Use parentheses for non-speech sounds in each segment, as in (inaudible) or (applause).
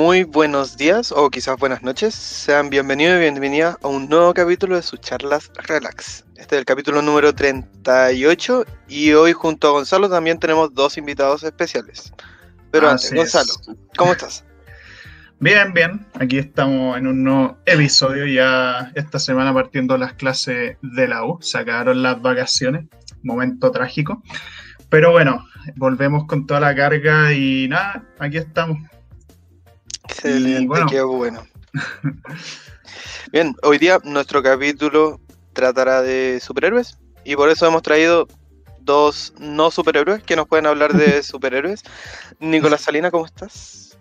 muy buenos días o quizás buenas noches. Sean bienvenidos y bienvenidas a un nuevo capítulo de sus charlas Relax. Este es el capítulo número 38 y hoy junto a Gonzalo también tenemos dos invitados especiales. Pero antes, Gonzalo, ¿cómo estás? (laughs) Bien, bien. Aquí estamos en un nuevo episodio ya esta semana partiendo las clases de la U. Sacaron las vacaciones. Momento trágico. Pero bueno, volvemos con toda la carga y nada, aquí estamos. Excelente, bueno. qué bueno. (laughs) Bien, hoy día nuestro capítulo tratará de superhéroes y por eso hemos traído dos no superhéroes que nos pueden hablar de (laughs) superhéroes. Nicolás Salina, ¿cómo estás?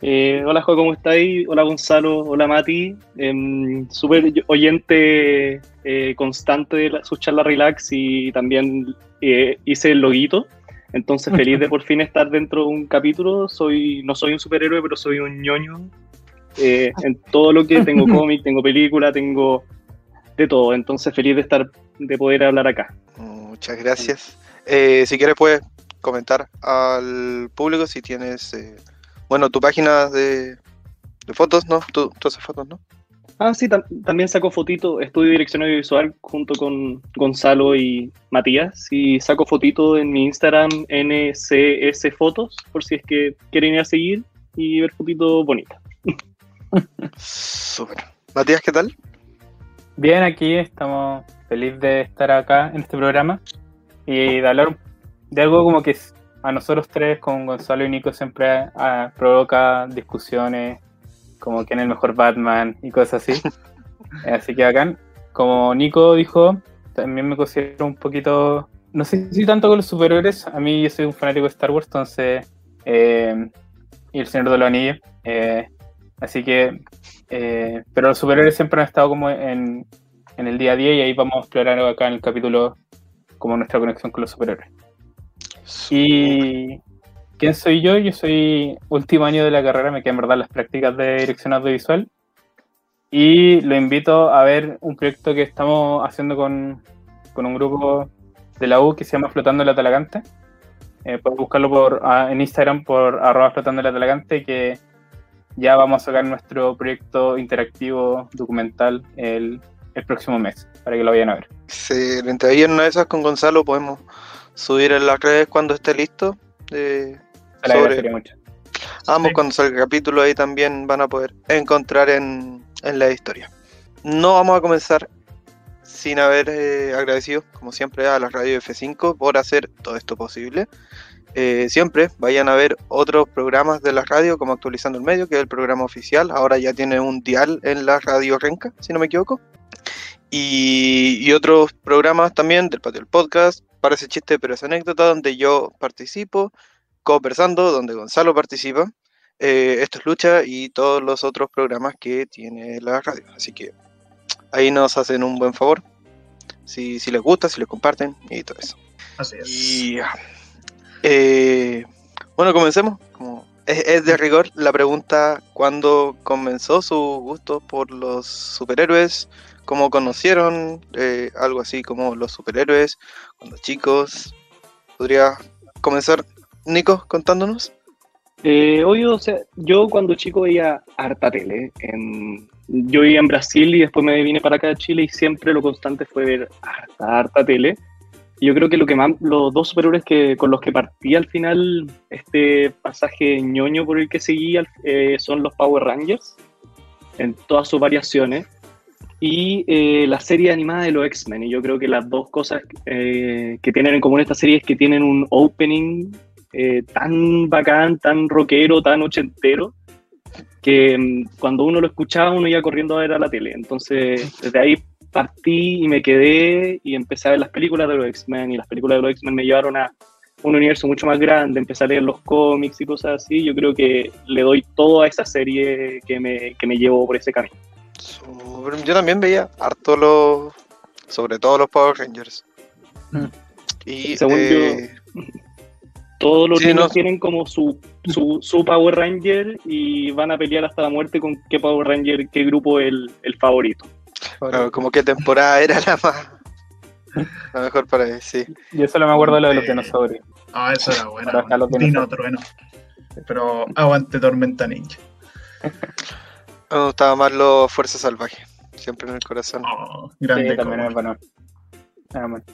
Eh, hola, Jo, ¿cómo estáis? Hola, Gonzalo. Hola, Mati. Eh, super oyente eh, constante de la, su charla Relax y también eh, hice el loguito. Entonces, (laughs) feliz de por fin estar dentro de un capítulo. Soy, no soy un superhéroe, pero soy un ñoño. Eh, en todo lo que tengo (laughs) cómic, tengo película, tengo de todo. Entonces, feliz de estar, de poder hablar acá. Muchas gracias. Eh, si quieres, puedes comentar al público si tienes, bueno, tu página de, fotos, ¿no? Tú, tú haces fotos, ¿no? Ah, sí, también saco fotito, estudio dirección audiovisual junto con Gonzalo y Matías y saco fotito en mi Instagram NCS Fotos por si es que quieren ir a seguir y ver fotitos bonitas. (laughs) Súper. Matías, ¿qué tal? Bien, aquí estamos felices de estar acá en este programa y de hablar de algo como que a nosotros tres con Gonzalo y Nico siempre provoca discusiones como quién es el mejor Batman y cosas así. (laughs) así que acá, como Nico dijo, también me considero un poquito, no sé si tanto con los superhéroes, a mí yo soy un fanático de Star Wars, entonces, eh, y el Señor de los Anillos, eh, así que, eh, pero los superhéroes siempre han estado como en, en el día a día y ahí vamos a explorar acá en el capítulo como nuestra conexión con los superhéroes. Y ¿Quién soy yo? Yo soy último año de la carrera, me quedan verdad las prácticas de dirección audiovisual. Y lo invito a ver un proyecto que estamos haciendo con, un grupo de la U que se llama Flotando el Atalagante. Eh, puedes buscarlo por, en Instagram por arroba flotando el Atalagante, que ya vamos a sacar nuestro proyecto interactivo documental el, el próximo mes, para que lo vayan a ver. Excelente. Ahí en una de esas con Gonzalo podemos subir en las redes cuando esté listo. Eh, Ambos cuando salga el capítulo ahí también van a poder encontrar en, la historia. No vamos a comenzar sin haber eh, agradecido, como siempre, a la radio F5 por hacer todo esto posible. Eh, siempre vayan a ver otros programas de la radio, como Actualizando el Medio, que es el programa oficial. Ahora ya tiene un dial en la radio Renca, si no me equivoco. Y, y otros programas también del Patio del Podcast, parece chiste, pero es anécdota, donde yo participo conversando, donde Gonzalo participa. Eh, esto es Lucha y todos los otros programas que tiene la radio. Así que ahí nos hacen un buen favor. Si, si les gusta, si les comparten y todo eso. Así es. Y, eh, bueno, comencemos. Como es, de rigor la pregunta: ¿cuándo comenzó su gusto por los superhéroes? ¿Cómo conocieron? Eh, algo así como los superhéroes cuando chicos. ¿Podría comenzar Nico, contándonos. Eh, o sea, yo cuando chico veía harta tele. yo vivía en Brasil y después me vine para acá a Chile y siempre lo constante fue ver harta, harta tele. Yo creo que lo que más, los dos superhéroes que, con los que partí al final este pasaje ñoño por el que seguí eh, son los Power Rangers, en todas sus variaciones, y eh, la serie animada de los X-Men. Y yo creo que las dos cosas eh, que tienen en común esta serie es que tienen un opening eh, tan bacán, tan rockero, tan ochentero, que mm, cuando uno lo escuchaba uno iba corriendo a ver a la tele. Entonces, desde ahí partí y me quedé y empecé a ver las películas de los X-Men y las películas de los X-Men me llevaron a un universo mucho más grande, empecé a leer los cómics y cosas así. Yo creo que le doy todo a esa serie que me, que me llevó por ese camino. Yo también veía harto los, sobre todo los Power Rangers. Mm. Y Según yo, eh, (laughs) todos los niños tienen como su, su, Power Ranger y van a pelear hasta la muerte con qué Power Ranger, qué grupo es el, favorito. como qué temporada era la más. La mejor para él, sí. Yo solo me acuerdo de lo de los dinosaurios. Ah, eso era bueno. Dino Trueno. Pero aguante Tormenta Ninja. Me gustaba más los Fuerzas Salvajes. Siempre en el corazón. Oh, Sí, grande. también como. es bueno. Ah, bueno.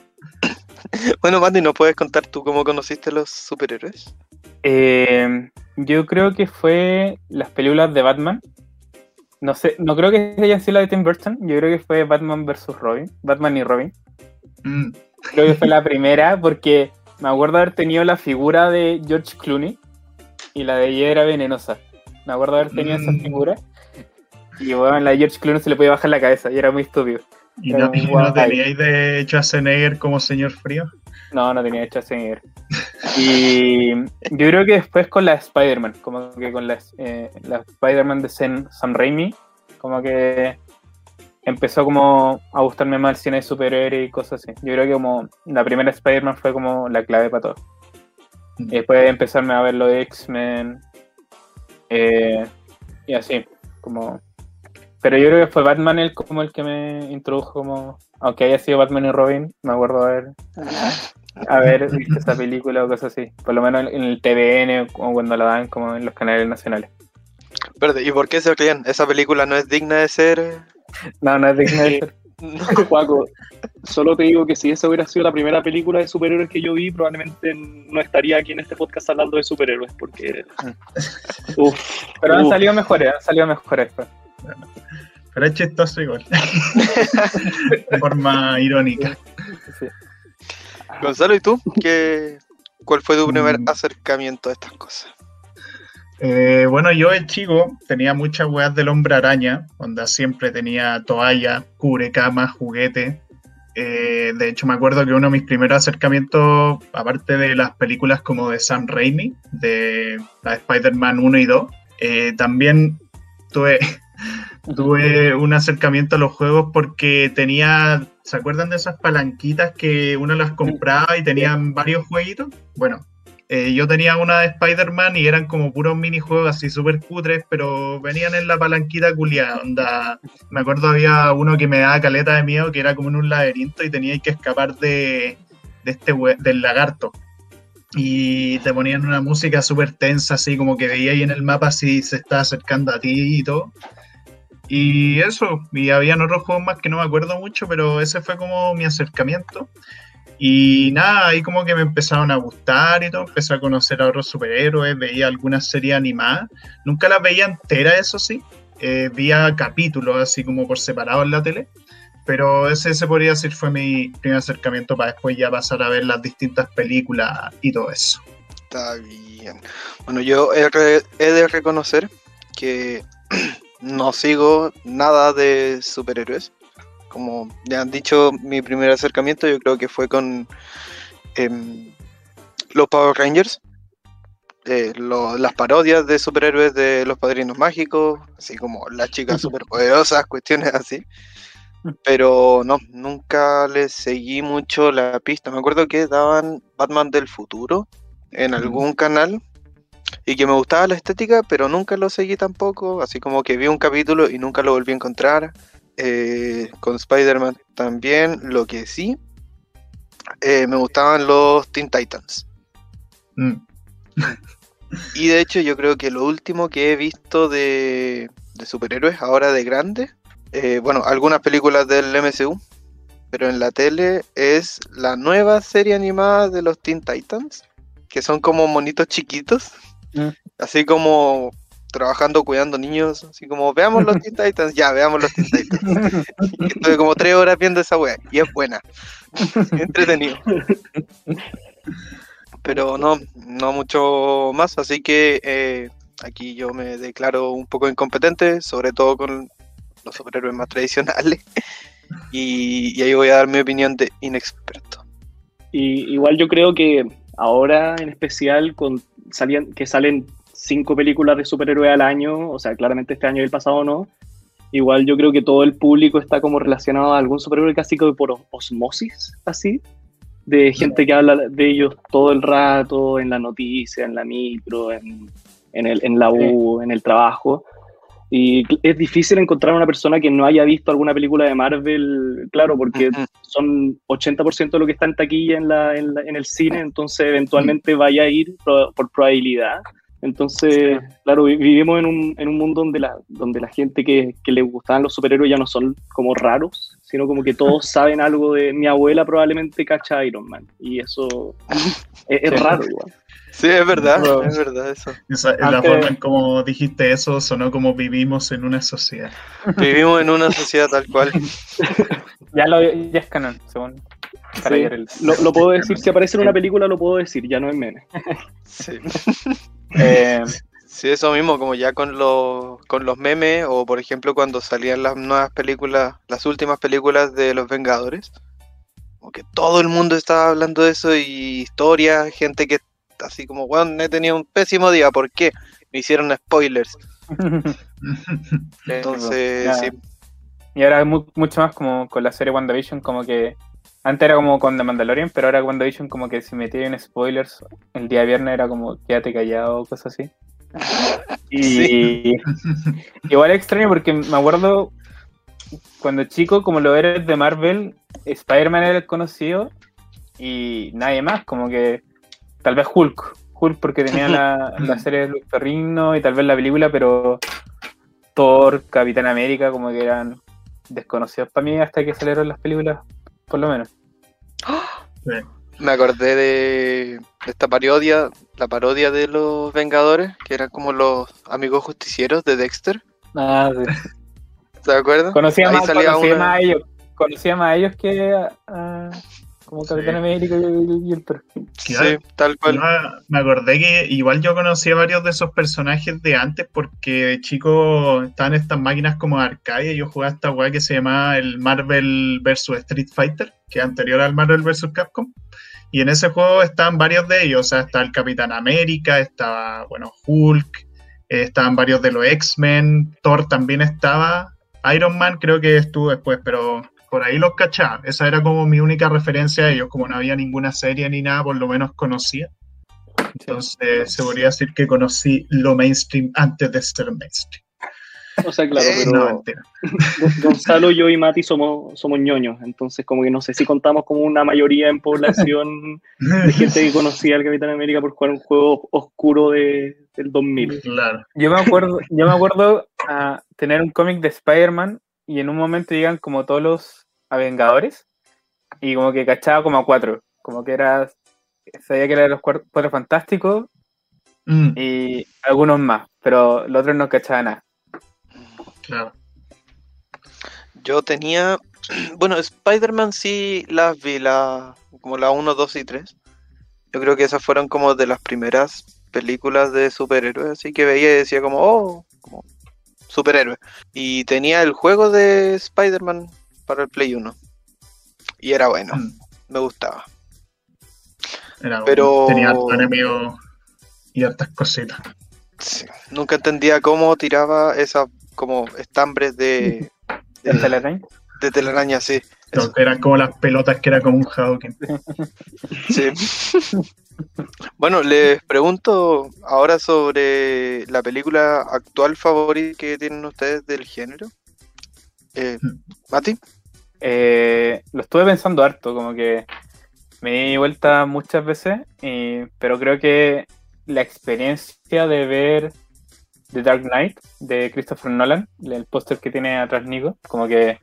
(laughs) Bueno, Mandy, ¿no puedes contar tú cómo conociste a los superhéroes? Eh, yo creo que fue las películas de Batman. No sé, no creo que hayan sido la de Tim Burton. Yo creo que fue Batman vs. Robin. Batman y Robin. Mm, Creo que fue la primera porque me acuerdo haber tenido la figura de George Clooney y la de ella era venenosa. Me acuerdo haber tenido esa Mm. figura. Y bueno, la de George Clooney se le podía bajar la cabeza y era muy estúpido. ¿Y no, y no teníais de Schwarzenegger como señor frío? No, no tenía a seguir. Y yo creo que después con la Spider-Man, como que con la, eh, la Spider-Man de Sam, Sam Raimi, como que empezó como a gustarme más el cine de superhéroes y cosas así. Yo creo que como la primera Spider-Man fue como la clave para todo. Y después empezarme a ver lo de X-Men eh, y así, como... Pero yo creo que fue Batman el, como el que me introdujo como... Aunque haya sido Batman y Robin, me acuerdo haber, haber visto esa película o cosas así. Por lo menos en el TVN o cuando la dan como en los canales nacionales. Espérate, ¿y por qué se ríen? ¿Esa película no es digna de ser...? No, no es digno de ser. (laughs) No. Juaco, solo te digo que si esa hubiera sido la primera película de superhéroes que yo vi, probablemente no estaría aquí en este podcast hablando de superhéroes, porque. Uf, Pero han salido mejores, han salido mejores. Pero es chistoso igual. de forma irónica. Sí. Gonzalo, ¿y tú? ¿Qué, ¿Cuál fue tu primer Mm. acercamiento a estas cosas? Eh, bueno, yo de chico tenía muchas weas del hombre araña, donde siempre tenía toalla, cubrecama, juguete. Eh, de hecho, me acuerdo que uno de mis primeros acercamientos, aparte de las películas como de Sam Raimi, de la de Spider-Man 1 y 2, eh, también tuve, tuve un acercamiento a los juegos porque tenía, ¿se acuerdan de esas palanquitas que uno las compraba y tenían varios jueguitos? Bueno, eh, yo tenía una de Spider-Man y eran como puros minijuegos así súper cutres, pero venían en la palanquita culiada. Onda, me acuerdo había uno que me daba caleta de miedo, que era como en un laberinto y tenía que escapar de, de este del lagarto. Y te ponían una música súper tensa, así como que veía ahí en el mapa si se estaba acercando a ti y todo. Y eso, y habían otros juegos más que no me acuerdo mucho, pero ese fue como mi acercamiento. Y nada, ahí como que me empezaron a gustar y todo, empecé a conocer a otros superhéroes, veía algunas series animadas, nunca las veía enteras, eso sí, eh, veía capítulos así como por separado en la tele, pero ese se podría decir fue mi primer acercamiento para después ya pasar a ver las distintas películas y todo eso. Está bien. Bueno, yo he, he de reconocer que (clears throat) no sigo nada de superhéroes. Como ya han dicho, mi primer acercamiento yo creo que fue con em, los Power Rangers. eh, lo- las parodias de superhéroes de los padrinos mágicos, así como las chicas (laughs) superpoderosas, cuestiones así. Pero no, nunca les seguí mucho la pista. Me acuerdo que daban Batman del futuro en algún canal y que me gustaba la estética, pero nunca lo seguí tampoco. Así como que vi un capítulo y nunca lo volví a encontrar. Eh, con Spider-Man también, lo que sí, eh, me gustaban los Teen Titans. Mm. Y de hecho yo creo que lo último que he visto de, de superhéroes ahora de grande, eh, bueno, algunas películas del MCU, pero en la tele es la nueva serie animada de los Teen Titans, que son como monitos chiquitos, Mm. así como trabajando cuidando niños, así como veamos los Teen Titans, ya veamos los Teen Titans. Y (laughs) estuve como tres horas viendo esa wea y es buena, (laughs) entretenido. Pero no, no mucho más, así que eh, aquí yo me declaro un poco incompetente, sobre todo con los superhéroes más tradicionales. (laughs) Y, y ahí voy a dar mi opinión de inexperto. Y igual yo creo que ahora en especial con salían, que salen cinco películas de superhéroes al año, o sea, claramente este año y el pasado no, igual yo creo que todo el público está como relacionado a algún superhéroe casi como por os- osmosis, así, de gente que habla de ellos todo el rato, en la noticia, en la micro, en, en, el, en la U, en el trabajo. Y es difícil encontrar una persona que no haya visto alguna película de Marvel, claro, porque Ujú. son 80% de lo que está en taquilla en, la, en, la- en el cine, entonces eventualmente vaya a ir por probabilidad. Entonces, claro, vi- vivimos en un, en un mundo donde la, donde la gente que, que le gustaban los superhéroes ya no son como raros, sino como que todos (laughs) saben algo de mi abuela probablemente cacha a Iron Man. Y eso (laughs) es, es Sí. raro igual. Sí, es verdad, es verdad eso. Esa, la forma en como dijiste eso sonó como vivimos en una sociedad. Vivimos en una sociedad tal cual. (laughs) Ya, lo, ya es canon, según para Sí. ayer el- Lo, lo puedo decir, si aparece en una película lo puedo decir, ya no es meme. Sí. (laughs) Eh, Sí, eso mismo, como ya con los, con los memes, o por ejemplo cuando salían las nuevas películas, las últimas películas de los Vengadores, como que todo el mundo estaba hablando de eso y historias, gente que así como, bueno, he tenido un pésimo día, ¿por qué? Me hicieron spoilers. (laughs) Entonces, sí, Y ahora mu- mucho más como con la serie WandaVision, como que antes era como con The Mandalorian, pero ahora WandaVision como que si metía en spoilers el día viernes era como quédate callado o cosas así. (laughs) Y (laughs) igual es extraño porque me acuerdo cuando chico, como lo eres de Marvel, Spider-Man era el conocido y nadie más, como que tal vez Hulk. Hulk porque tenía la, (laughs) la serie de Luis Ferrigno y tal vez la película, pero Thor, Capitán América, como que eran desconocidos para mí hasta que salieron las películas, por lo menos. me acordé de esta parodia, la parodia de los Vengadores, que eran como los amigos justicieros de Dexter, Ah, sí. ¿se acuerdan? Conocía, Ahí más, salía conocía una- más a ellos, conocía más a ellos que a- como Capitán Sí. América y, y el perro. Sí, tal cual. me acordé que igual yo conocía varios de esos personajes de antes porque de chico estaban estas máquinas como arcade y yo jugaba esta weá que se llamaba el Marvel vs Street Fighter, que es anterior al Marvel vs Capcom. Y en ese juego estaban varios de ellos, o sea, estaba el Capitán América, estaba, bueno, Hulk, eh, estaban varios de los X-Men, Thor también estaba, Iron Man creo que estuvo después, pero por ahí los cachaba. Esa era como mi única referencia a ellos, como no había ninguna serie ni nada, por lo menos conocía. Entonces se podría decir que conocí lo mainstream antes de ser mainstream. O sea, claro, Eh, pero No, Gonzalo, yo y Mati somos, somos ñoños, entonces como que no sé si contamos como una mayoría en población de gente que conocía al Capitán América por jugar un juego oscuro de, del 2000. Claro. Yo me acuerdo, yo me acuerdo a tener un cómic de Spider-Man y en un momento llegan como todos los Avengadores y como que cachaba como a cuatro, como que era, sabía que eran los cuatro fantásticos Mm, y algunos más, pero los otros no cachaba nada. claro. Yo tenía. (clears throat) Bueno, Spider-Man sí las vi, la, como la 1, 2 y 3. Yo creo que esas fueron como de las primeras películas de superhéroes, así que veía y decía como, oh, como superhéroe. Y tenía el juego de Spider-Man para el Play 1. Y era bueno, Mm, me gustaba. Era Pero- bueno. Tenía harto enemigo y hartas cositas. Sí, Nunca entendía cómo tiraba esas como estambres de, ¿De de, telaraña? de telaraña, sí. Eran como las pelotas que era como un Hadouken. Sí. bueno, les pregunto ahora sobre la película actual favorita que tienen ustedes del género. Eh, Mati, Eh, lo estuve pensando harto, como que me di vuelta muchas veces, y- pero creo que la experiencia de ver The Dark Knight de Christopher Nolan, el póster que tiene atrás Nico, como que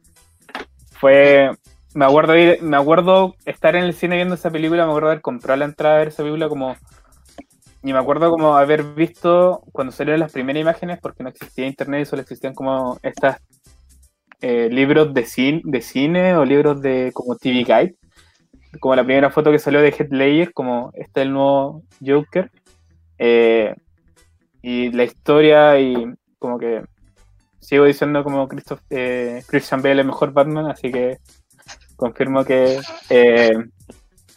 fue... Me acuerdo, me acuerdo estar en el cine viendo esa película, me acuerdo haber comprado la entrada a ver esa película como... Y me acuerdo como haber visto cuando salieron las primeras imágenes, porque no existía internet y solo existían como estas eh, libros de cine, de cine o libros de como TV Guide. Como la primera foto que salió de Heath Ledger, como este es el nuevo Joker. Eh, y la historia y como que sigo diciendo como Christoph, eh, Christian Bale es el mejor Batman, así que confirmo que eh,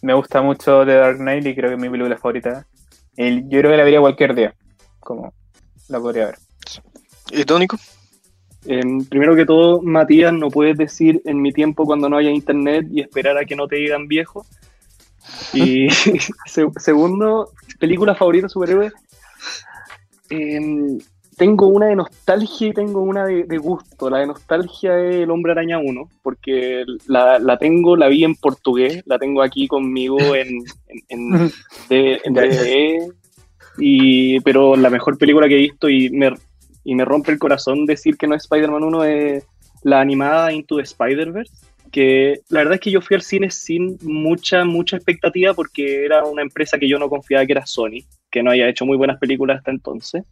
me gusta mucho The Dark Knight y creo que es mi película favorita. Y yo creo que la vería cualquier día, como la podría ver. ¿y tú, Nico? Em, primero que todo, Matías, no puedes decir en mi tiempo cuando no haya internet y esperar a que no te digan viejo. Y (laughs) se- segundo, película favorita superhéroe. Em, tengo una de nostalgia y tengo una de, de gusto. La de nostalgia es El Hombre Araña 1, porque la, la tengo, la vi en portugués, la tengo aquí conmigo en, en, en, (laughs) de- en DVD. y, pero la mejor película que he visto y me, y me rompe el corazón decir que no es Spider-Man 1 es la animada Into the Spider-Verse, que la verdad es que yo fui al cine sin mucha, mucha expectativa porque era una empresa que yo no confiaba que era Sony, que no había hecho muy buenas películas hasta entonces.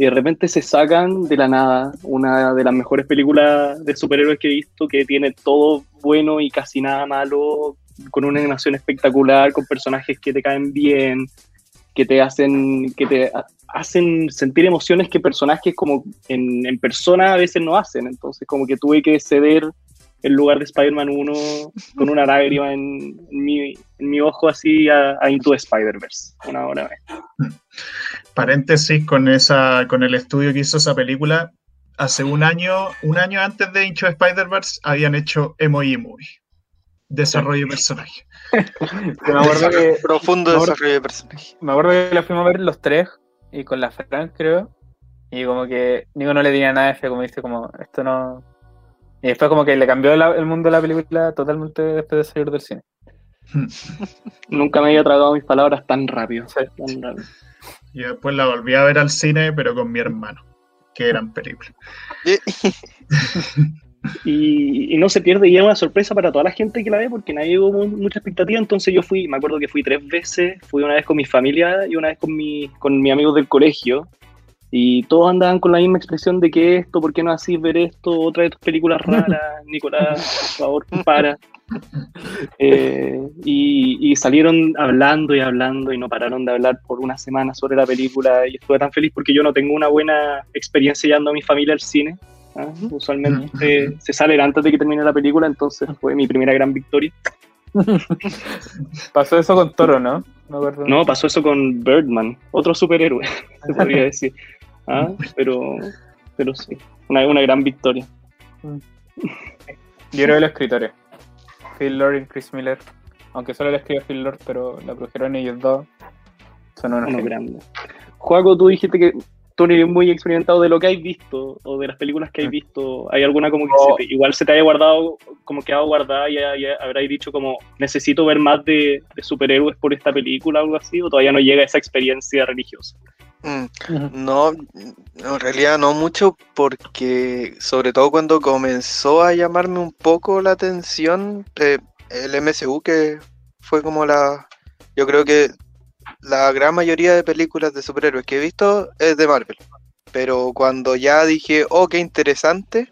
Y de repente se sacan de la nada una de las mejores películas de superhéroes que he visto, que tiene todo bueno y casi nada malo, con una animación espectacular, con personajes que te caen bien, que te hacen, que te hacen sentir emociones que personajes como en, persona a veces no hacen. Entonces como que tuve que ceder el lugar de Spider-Man 1 con una lágrima en, mi, en mi, ojo así a, Into Spider-Verse, una hora vez. (laughs) Paréntesis con esa, con el estudio que hizo esa película, hace un año, un año antes de Into Spider-Verse habían hecho Emoji Movie. Desarrollo de personaje. (laughs) me acuerdo que, (laughs) Profundo desarrollo de personaje. Me acuerdo que la fuimos a ver los tres y con la Fran, creo. Y como que Nico no le tenía nada de fe, como dice, como esto no, y después como que le cambió el mundo de la película totalmente después de salir del cine. Nunca me había tragado mis palabras tan rápido. Y después la volví a ver al cine, pero con mi hermano. Qué gran película. (laughs) y, no se pierde y es una sorpresa para toda la gente que la ve porque nadie hubo mucha expectativa. Entonces yo fui, me acuerdo que fui tres veces. Fui una vez con mi familia y una vez con mi, con mi amigo del colegio. Y todos andaban con la misma expresión de que esto, ¿por qué no así ver esto? Otra de tus películas raras, (laughs) Nicolás, por favor, para. Eh, y, salieron hablando y hablando y no pararon de hablar por una semana sobre la película y estuve tan feliz porque yo no tengo una buena experiencia llevando a mi familia al cine. ¿ah? Usualmente se sale antes de que termine la película, entonces fue mi primera gran victoria. pasó eso con Toro, ¿no? No, no pasó eso con Birdman, otro superhéroe, (laughs) se podría decir. ¿ah? pero, pero sí, una, una gran victoria. Yo creo que los escritores, Phil Lord y Chris Miller, aunque solo le escribió Phil Lord, pero la produjeron ellos dos, son unos, grandes. Juaco, tú dijiste que Tony es muy experimentado de lo que hay visto o de las películas que hay visto. ¿Hay alguna como que igual se te haya guardado, como que ha guardado y, habráis dicho como necesito ver más de, de, superhéroes por esta película o algo así? ¿O todavía no llega esa experiencia religiosa? No, en realidad no mucho porque sobre todo cuando comenzó a llamarme un poco la atención eh, el MCU que fue como la, yo creo que la gran mayoría de películas de superhéroes que he visto es de Marvel, pero cuando ya dije, oh, qué interesante,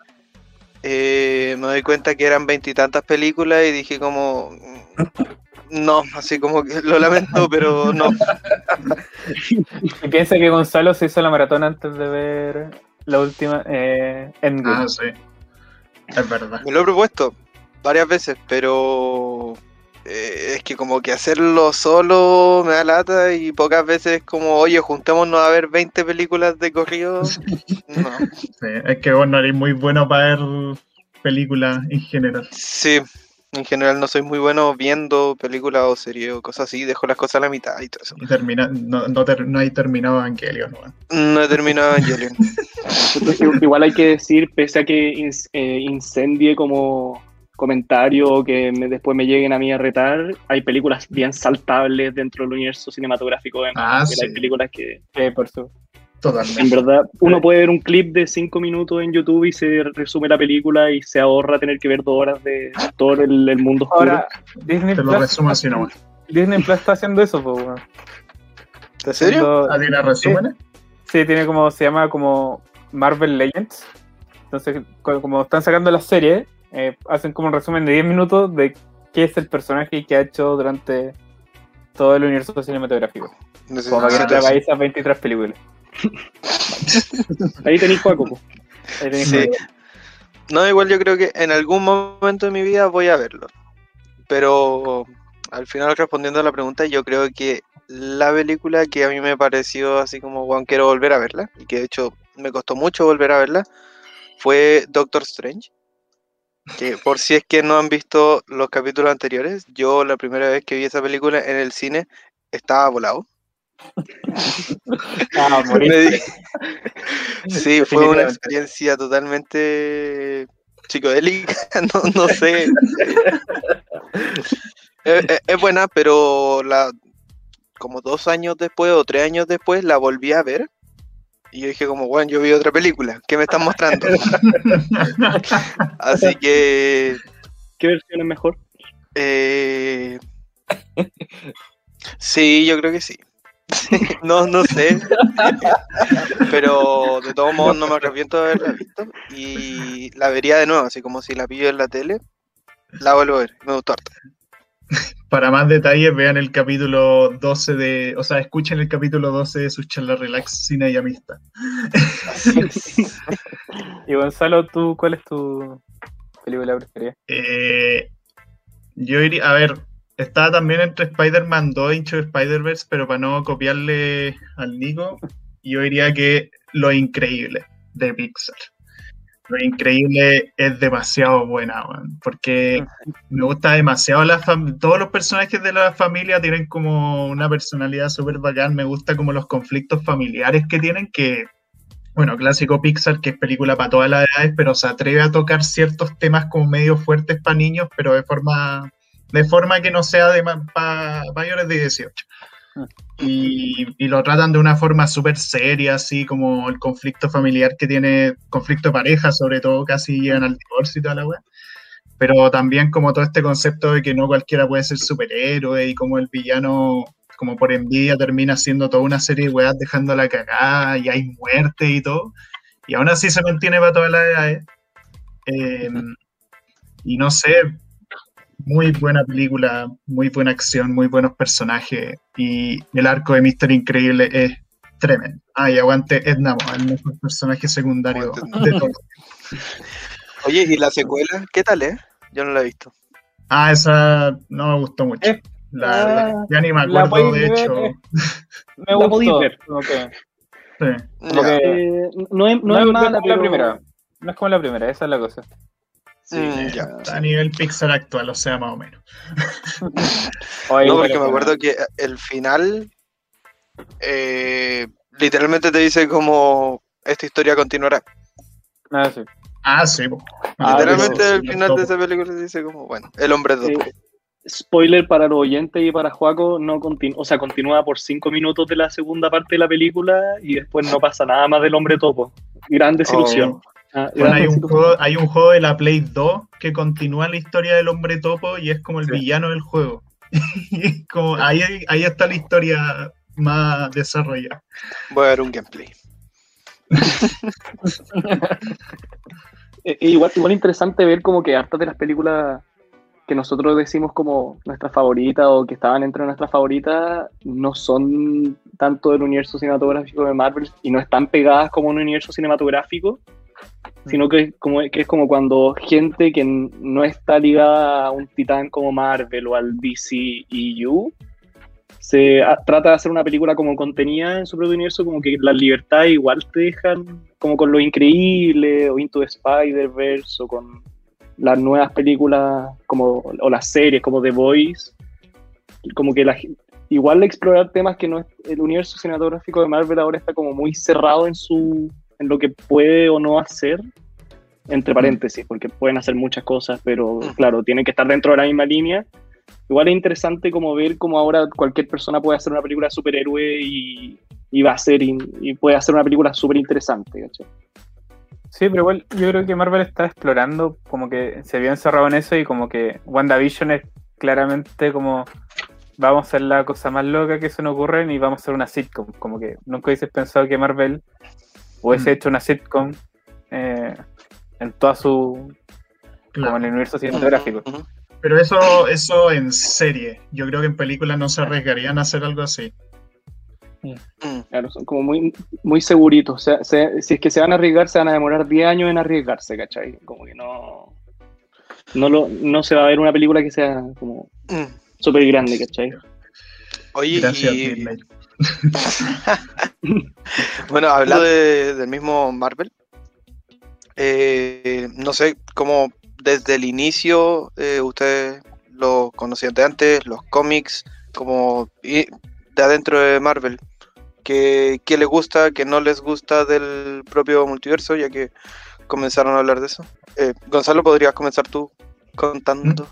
eh, me doy cuenta que eran veintitantas películas y dije como, no, así como que lo lamento, pero no. (laughs) y piensa que Gonzalo se hizo la maratón antes de ver la última eh, Endgame. Ah, sí. Es verdad. Me lo he propuesto varias veces, pero eh, es que como que hacerlo solo me da lata y pocas veces como, oye, juntémonos a ver 20 películas de corrido. (laughs) no. es que vos no eres muy bueno para ver películas en general. Sí, en general no soy muy bueno viendo películas o series o cosas así, dejo las cosas a la mitad y todo eso. termina, no, no, no, hay terminado Evangelion, ¿no? No he terminado Evangelion. (laughs) Igual hay que decir, pese a que eh, incendie como comentario o que después me lleguen a mí a retar, hay películas bien saltables dentro del universo cinematográfico. Ah, Hay películas que... por su Totalmente. En verdad, uno puede ver un clip de cinco minutos en YouTube y se resume la película y se ahorra tener que ver dos horas de todo el, mundo oscuro. Ahora, Disney Te lo resumo así nomás. Disney Plus está haciendo eso, pues, ¿En serio? ¿Ah, tiene resúmenes? Sí, tiene como, se llama como Marvel Legends. Entonces, como están sacando las series, eh, hacen como un resumen de 10 minutos de qué es el personaje que ha hecho durante todo el universo cinematográfico. como para que no te esas 23 películas. Ahí tenéis Juaco. No, igual yo creo que en algún momento de mi vida voy a verlo. Pero al final respondiendo a la pregunta, yo creo que la película que a mí me pareció así como, Juan, quiero volver a verla, y que de hecho me costó mucho volver a verla, fue Doctor Strange. Que por si es que no han visto los capítulos anteriores, yo la primera vez que vi esa película en el cine estaba volado. Ah, (laughs) sí, fue una experiencia totalmente psicodélica, (laughs) no, no sé. (laughs) es, buena, pero la como dos años después o tres años después la volví a ver. Y yo dije como, bueno, yo vi otra película, ¿qué me están mostrando? Así que... ¿Qué versión es mejor? Eh... Sí, yo creo que sí. (laughs) no, no sé. Pero de todos modos no me arrepiento de haberla visto. Y la vería de nuevo, así como si la pillo en la tele. La vuelvo a ver, me gustó harto. (laughs) Para más detalles, vean el capítulo 12 de. O sea, escuchen el capítulo 12 de su charla Relax, Cine y Amistad. y Gonzalo, ¿tú cuál es tu película preferida? Eh, yo iría. A ver, estaba también entre Spider-Man 2 y Spider-Verse, pero para no copiarle al Nico, yo diría que Lo Increíble de Pixar. Lo increíble es demasiado buena, porque me gusta demasiado la todos los personajes de la familia tienen como una personalidad súper bacán, me gusta como los conflictos familiares que tienen, que, bueno, clásico Pixar, que es película para todas las edades, pero se atreve a tocar ciertos temas como medio fuertes para niños, pero de forma, de forma que no sea de para mayores de 18. Y, lo tratan de una forma súper seria, así como el conflicto familiar que tiene, conflicto de pareja sobre todo, casi llegan al divorcio y toda la weá. Pero también como todo este concepto de que no cualquiera puede ser superhéroe y como el villano, como por envidia, termina siendo toda una serie de weas dejando la cagada y hay muerte y todo. Y aún así se mantiene para toda la edades. Eh, y no sé, muy buena película, muy buena acción, muy buenos personajes y el arco de Mister Increíble es tremendo. Ah, y aguante Edna, el mejor personaje secundario de todo. (laughs) Oye, ¿y la secuela? ¿Qué tal, eh? Yo no la he visto. Ah, esa no me gustó mucho. La, ya ni me acuerdo, de hecho. (laughs) Me gustó. Ver. Sí. Eh, no, es, no, es mala, la primera. No es como la primera, esa es la cosa. Sí, mm, ya, a nivel Pixar actual, o sea, más o menos. (laughs) no, porque me acuerdo que el final eh, literalmente te dice como esta historia continuará. Ah, sí. Ah, sí. Ah, literalmente el final de esa película te dice como, bueno, el hombre topo. spoiler para los oyentes y para Juaco, no continúa, o sea, continúa por cinco minutos de la segunda parte de la película y después no pasa nada más del hombre topo. Gran desilusión. Oh. Ah, bueno, hay un, juego, hay un juego de la Play 2 que continúa la historia del hombre topo y es como el villano del juego. (laughs) como, ahí, ahí está la historia más desarrollada. Voy a ver un gameplay. (laughs) Eh, igual, igual interesante ver como que hartas de las películas que nosotros decimos como nuestras favoritas o que estaban entre nuestras favoritas no son tanto del universo cinematográfico de Marvel y no están pegadas como un universo cinematográfico, sino que como, que es como cuando gente que no está ligada a un titán como Marvel o al DCEU se trata de hacer una película como contenida en su propio universo, como que las libertades igual te dejan como con lo increíble o Into the Spider-Verse o con las nuevas películas como o las series como The Voice como que la, igual explorar temas que no es el universo cinematográfico de Marvel ahora está como muy cerrado en su en lo que puede o no hacer, entre paréntesis, porque pueden hacer muchas cosas, pero claro, tienen que estar dentro de la misma línea. Igual es interesante como ver cómo ahora cualquier persona puede hacer una película de superhéroe y, y va a ser y puede hacer una película súper interesante. Sí, pero igual yo creo que Marvel está explorando, como que se vio encerrado en eso y como que WandaVision es claramente como vamos a hacer la cosa más loca que se nos ocurre y vamos a hacer una sitcom. Como que nunca hubieses pensado que Marvel hubiese mm. hecho una sitcom eh, en toda su. como en el universo cinematográfico. Pero eso, eso en serie. Yo creo que en películas no se arriesgarían a hacer algo así. Mm. Claro, son como muy, muy seguritos. O sea, si es que se van a arriesgar, se van a demorar 10 años en arriesgarse, ¿cachai? Como que no. No, lo, no se va a ver una película que sea como mm. súper grande, ¿cachai? Oye, y, (laughs) bueno, hablando del mismo Marvel, eh, no sé cómo desde el inicio eh, ustedes lo conocían de antes, los cómics, como de adentro de Marvel. ¿Qué, ¿Qué les gusta, qué no les gusta del propio multiverso? Ya que comenzaron a hablar de eso. Eh, Gonzalo, ¿podrías comenzar tú contando?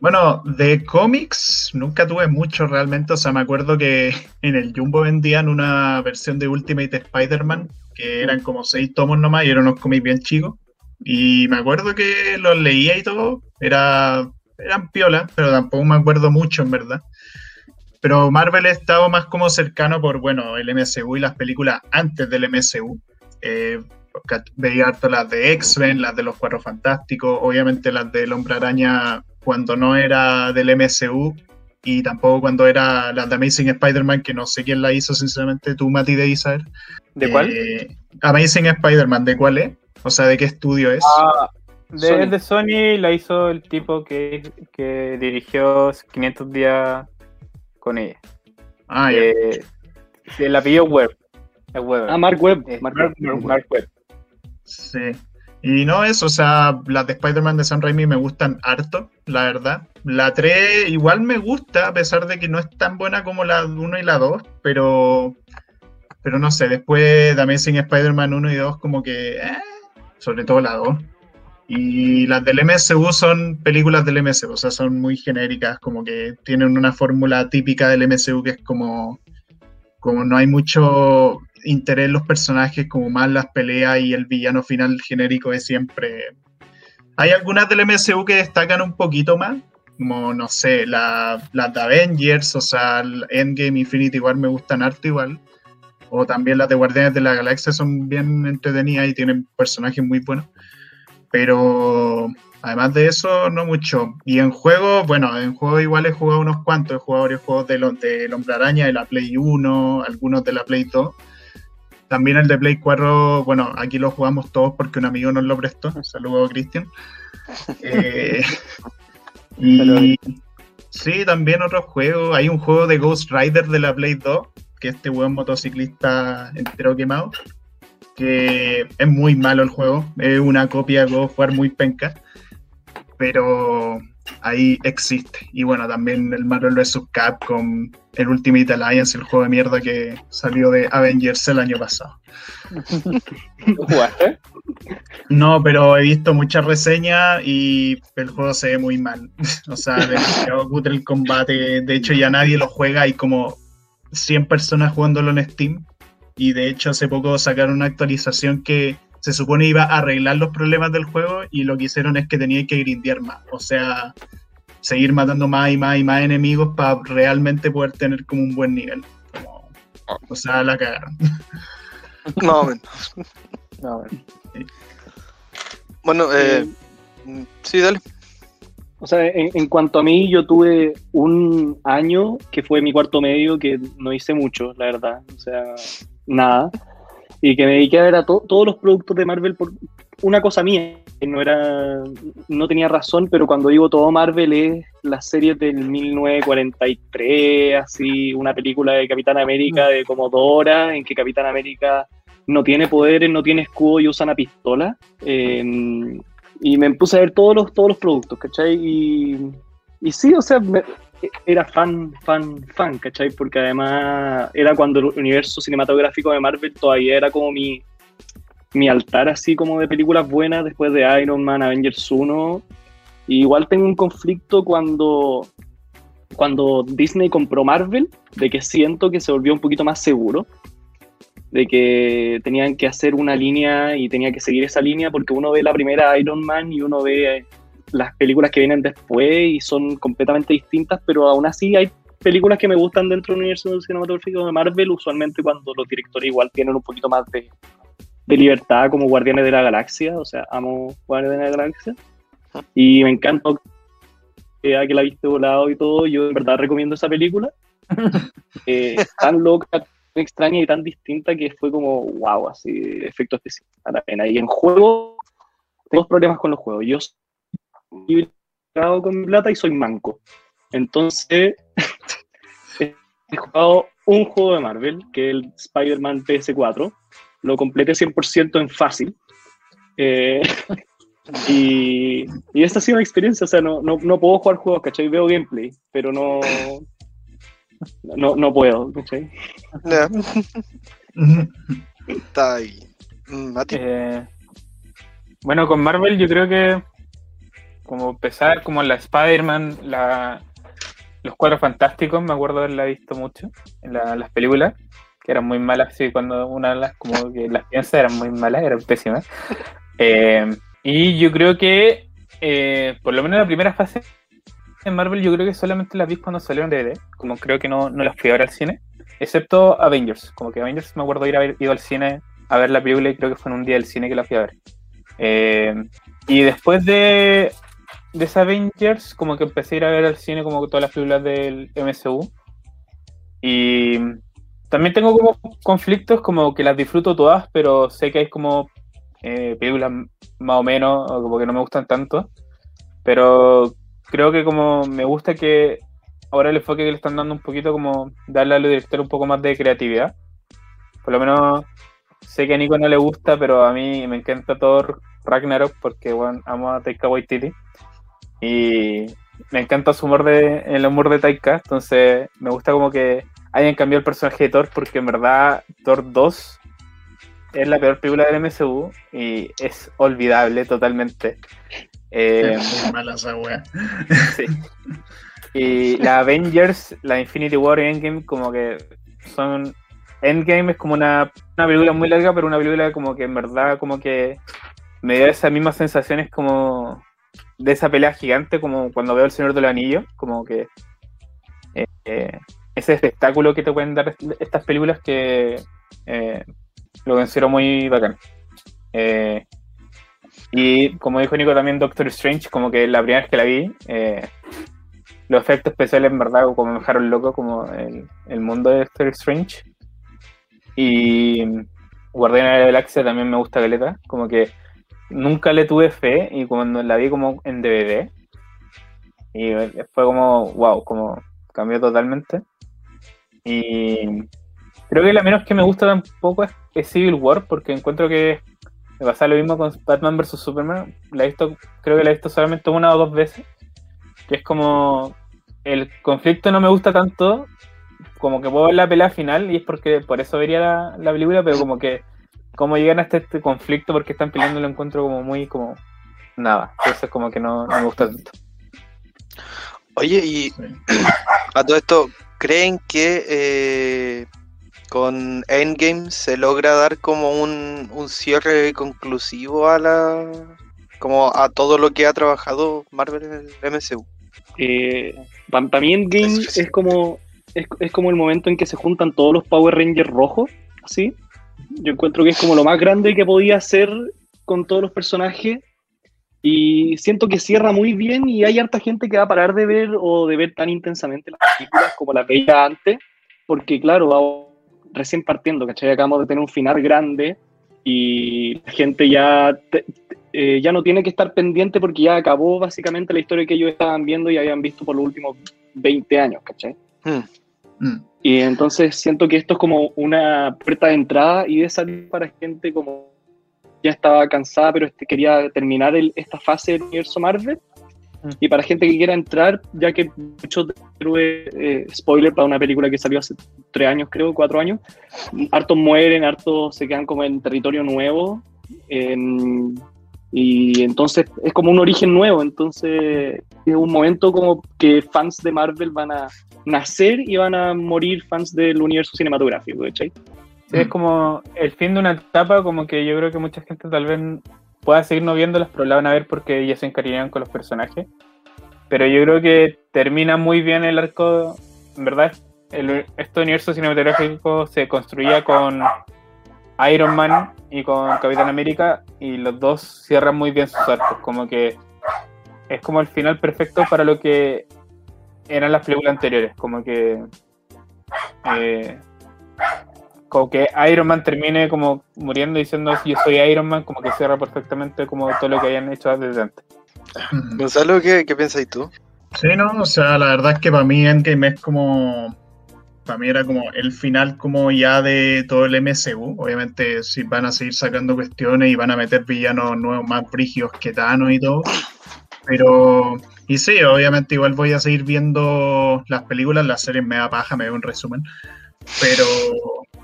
Bueno, de cómics nunca tuve mucho realmente. O sea, me acuerdo que (laughs) en el Jumbo vendían una versión de Ultimate Spider-Man, que eran como seis tomos nomás y eran unos cómics bien chicos. Y me acuerdo que los leía y todo. Era, eran piolas, pero tampoco me acuerdo mucho en verdad. Pero Marvel estaba más como cercano por, bueno, el MCU y las películas antes del MCU. Eh, veía harto las de X-Men, las de los Cuatro Fantásticos, obviamente las del Hombre Araña cuando no era del MCU y tampoco cuando era las de Amazing Spider-Man, que no sé quién la hizo, sinceramente, tú, Mati, de Isabel. ¿De cuál? Eh, Amazing Spider-Man, ¿de cuál es? O sea, ¿de qué estudio es? Ah, de Sony, de Sony la hizo el tipo que, que dirigió 500 días con ella. Ah, ya. Eh, el apellido Webb. Ah, Mark Webb. Eh, Mark Mark. Mark Webb. Sí. Y no eso, o sea, las de Spider-Man de Sam Raimi me gustan harto, la verdad. La 3 igual me gusta, a pesar de que no es tan buena como la 1 y la 2, pero, pero no sé, después de Amazing Spider-Man 1 y 2 como que, eh, sobre todo la 2. Y las del MSU son películas del MSU, o sea, son muy genéricas, como que tienen una fórmula típica del MSU que es como, como no hay mucho interés los personajes, como más las peleas y el villano final genérico es siempre... Hay algunas del MSU que destacan un poquito más, como, no sé, la- las de Avengers, o sea, el Endgame, Infinity War me gustan harto igual. O también las de Guardianes de la Galaxia son bien entretenidas y tienen personajes muy buenos. Pero además de eso, no mucho. Y en juego, bueno, en juego igual he jugado unos cuantos. He jugado varios juegos de, lo- del Hombre Araña, de la Play 1, algunos de la Play 2. También el de Play 4, bueno, aquí lo jugamos todos porque un amigo nos lo prestó. Cristian. (laughs) Eh, y sí, también otros juegos. Hay un juego de Ghost Rider de la Play 2, que este buen motociclista entero quemado. Que es muy malo el juego. Es una copia de God of War muy penca. Pero ahí existe. Y bueno, también el Marvel vs. Capcom, el Ultimate Alliance, el juego de mierda que salió de Avengers el año pasado. ¿Lo (laughs) jugaste? No, pero he visto muchas reseñas y el juego se ve muy mal. (laughs) o sea, demasiado cutre el combate. De hecho, ya nadie lo juega. Hay como 100 personas jugándolo en Steam. Y de hecho, hace poco sacaron una actualización que se supone iba a arreglar los problemas del juego y lo que hicieron es que tenía que grindear más. O sea, seguir matando más y más y más enemigos para realmente poder tener como un buen nivel. Como- o sea, la cagaron. (laughs) Más o menos. (laughs) No, bueno. Bueno, eh, mm, sí, dale. O sea, en, en cuanto a mí, yo tuve un año que fue mi cuarto medio que no hice mucho, la verdad. O sea, nada. Y que me dediqué a ver a to- todos los productos de Marvel por una cosa mía. que No era, no tenía razón, pero cuando digo todo Marvel es las series del 1943, así, una película de Capitán América de como en que Capitán América no tiene poderes, no tiene escudo y usa una pistola. Eh, y me puse a ver todos los, todos los productos, ¿cachai? Y, y sí, o sea, me- era fan, fan, fan, ¿cachai? Porque además era cuando el universo cinematográfico de Marvel todavía era como mi, mi altar así como de películas buenas después de Iron Man, Avengers 1. Y igual tengo un conflicto cuando, cuando Disney compró Marvel, de que siento que se volvió un poquito más seguro de que tenían que hacer una línea y tenía que seguir esa línea porque uno ve la primera Iron Man y uno ve las películas que vienen después y son completamente distintas, pero aún así hay películas que me gustan dentro del universo cinematográfico de Marvel, usualmente cuando los directores igual tienen un poquito más de, de libertad, como Guardianes de la Galaxia, o sea, amo Guardianes de la Galaxia, y me encanta que, que la viste volado y todo, yo en verdad recomiendo esa película, (laughs) Eh, tan loca, tan extraña y tan distinta que fue como, wow, así, efecto especial, a la pena. Y en juego, tengo problemas con los juegos. Yo con mi plata y soy manco. Entonces, (laughs) he jugado un juego de Marvel, que es el Spider-Man PS4. Lo completé 100% en fácil. Eh, (laughs) y, y esta ha sido mi experiencia. O sea, no, no, no puedo jugar juegos, ¿cachai? Veo gameplay, pero no, no, no puedo, ¿cachai? Ya, está ahí. Mm, Mati. Eh, bueno, con Marvel yo creo que como empezar como la Spider-Man, la, los Cuatro Fantásticos, me acuerdo haberla visto mucho en las películas, que eran muy malas, sí, cuando una de las, como que las piensas eran muy malas, eran pésimas. (laughs) Eh, y yo creo que, eh, por lo menos la primera fase en Marvel, yo creo que solamente las vi cuando salieron de DVD, como creo que no, no las fui a ver al cine, excepto Avengers, como que Avengers me acuerdo ir a haber ido al cine a ver la película y creo que fue en un día del cine que la fui a ver. Eh, y después de, de esa Avengers, como que empecé a ir a ver al cine como todas las películas del MCU. Y también tengo como conflictos, como que las disfruto todas, pero sé que hay como eh, películas más o menos, como que no me gustan tanto. Pero creo que como me gusta que ahora el enfoque que le están dando un poquito como darle al director un poco más de creatividad. Por lo menos sé que a Nico no le gusta, pero a mí me encanta Thor Ragnarok porque bueno, amo a Taika Waititi. Y me encanta su humor de, el humor de Taika, entonces me gusta como que hayan cambiado el personaje de Thor porque en verdad Thor 2 es la peor película del MCU y es olvidable totalmente. Eh, muy mala esa wea. Sí. Y la Avengers, la Infinity War y Endgame como que son... Endgame es como una, una película muy larga, pero una película como que en verdad como que me dio esas mismas sensaciones como de esa pelea gigante, como cuando veo El Señor del Anillo, como que eh, eh, ese espectáculo que te pueden dar estas películas que eh, lo considero muy bacán. y como dijo Nico también Doctor Strange, como que la primera vez que la vi, los efectos especiales en verdad como me dejaron loco, como el, el mundo de Doctor Strange. Y Guardiana de la Galaxia también me gusta Galeta, como que nunca le tuve fe y cuando la vi como en DVD, y fue como, wow, como cambió totalmente. Y creo que la menos que me gusta tampoco es, Civil War, porque encuentro que me pasa lo mismo con Batman vs. Superman. La he visto, creo que la he visto solamente una o dos veces. Que es como el conflicto no me gusta tanto, como que puedo ver la pelea final y es porque por eso vería la, la película, pero como que cómo llegan hasta este conflicto porque están peleando lo encuentro como muy como nada. Entonces como que no, me gusta tanto. Oye, y a todo esto, ¿creen que eh, con Endgame se logra dar como un, cierre conclusivo a la como a todo lo que ha trabajado Marvel en el MCU? Eh, Para mí Endgame es, como es, es, como el momento en que se juntan todos los Power Rangers rojos, así, yo encuentro que es como lo más grande que podía hacer con todos los personajes. Y siento que cierra muy bien y hay harta gente que va a parar de ver o de ver tan intensamente las películas como las veía antes, porque claro, va recién partiendo, ¿cachai? Acabamos de tener un final grande y la gente ya, eh, ya no tiene que estar pendiente porque ya acabó básicamente la historia que ellos estaban viendo y habían visto por los últimos 20 años, ¿cachai? Hmm. Mm. Y entonces siento que esto es como una puerta de entrada y de salir para gente como ya estaba cansada, pero este, quería terminar esta fase del universo Marvel. Mm. Y para gente que quiera entrar, ya que muchos eh, spoiler para una película que salió hace tres años, creo, cuatro años, hartos mueren, hartos se quedan como en territorio nuevo. y entonces es como un origen nuevo, entonces es un momento como que fans de Marvel van a nacer y van a morir fans del universo cinematográfico, ¿cachai? es como el fin de una etapa, como que yo creo que mucha gente tal vez pueda seguir no viéndolas, pero la van a ver porque ya se encariñan con los personajes. Pero yo creo que termina muy bien el arco, en verdad, el, este universo cinematográfico se construía con Iron Man y con Capitán América y los dos cierran muy bien sus arcos, como que es como el final perfecto para lo que eran las películas anteriores, como que eh, como que Iron Man termine como muriendo diciendo yo soy Iron Man, como que cierra perfectamente como todo lo que hayan hecho desde antes. Gonzalo, ¿qué, qué pensáis tú? Sí, no, o sea, la verdad es que para mí Endgame es como para mí era como el final como ya de todo el MCU. Obviamente si van a seguir sacando cuestiones y van a meter villanos nuevos más brígidos que Thanos y todo. Pero y sí, obviamente igual voy a seguir viendo las películas, las series me da paja, me veo un resumen. Pero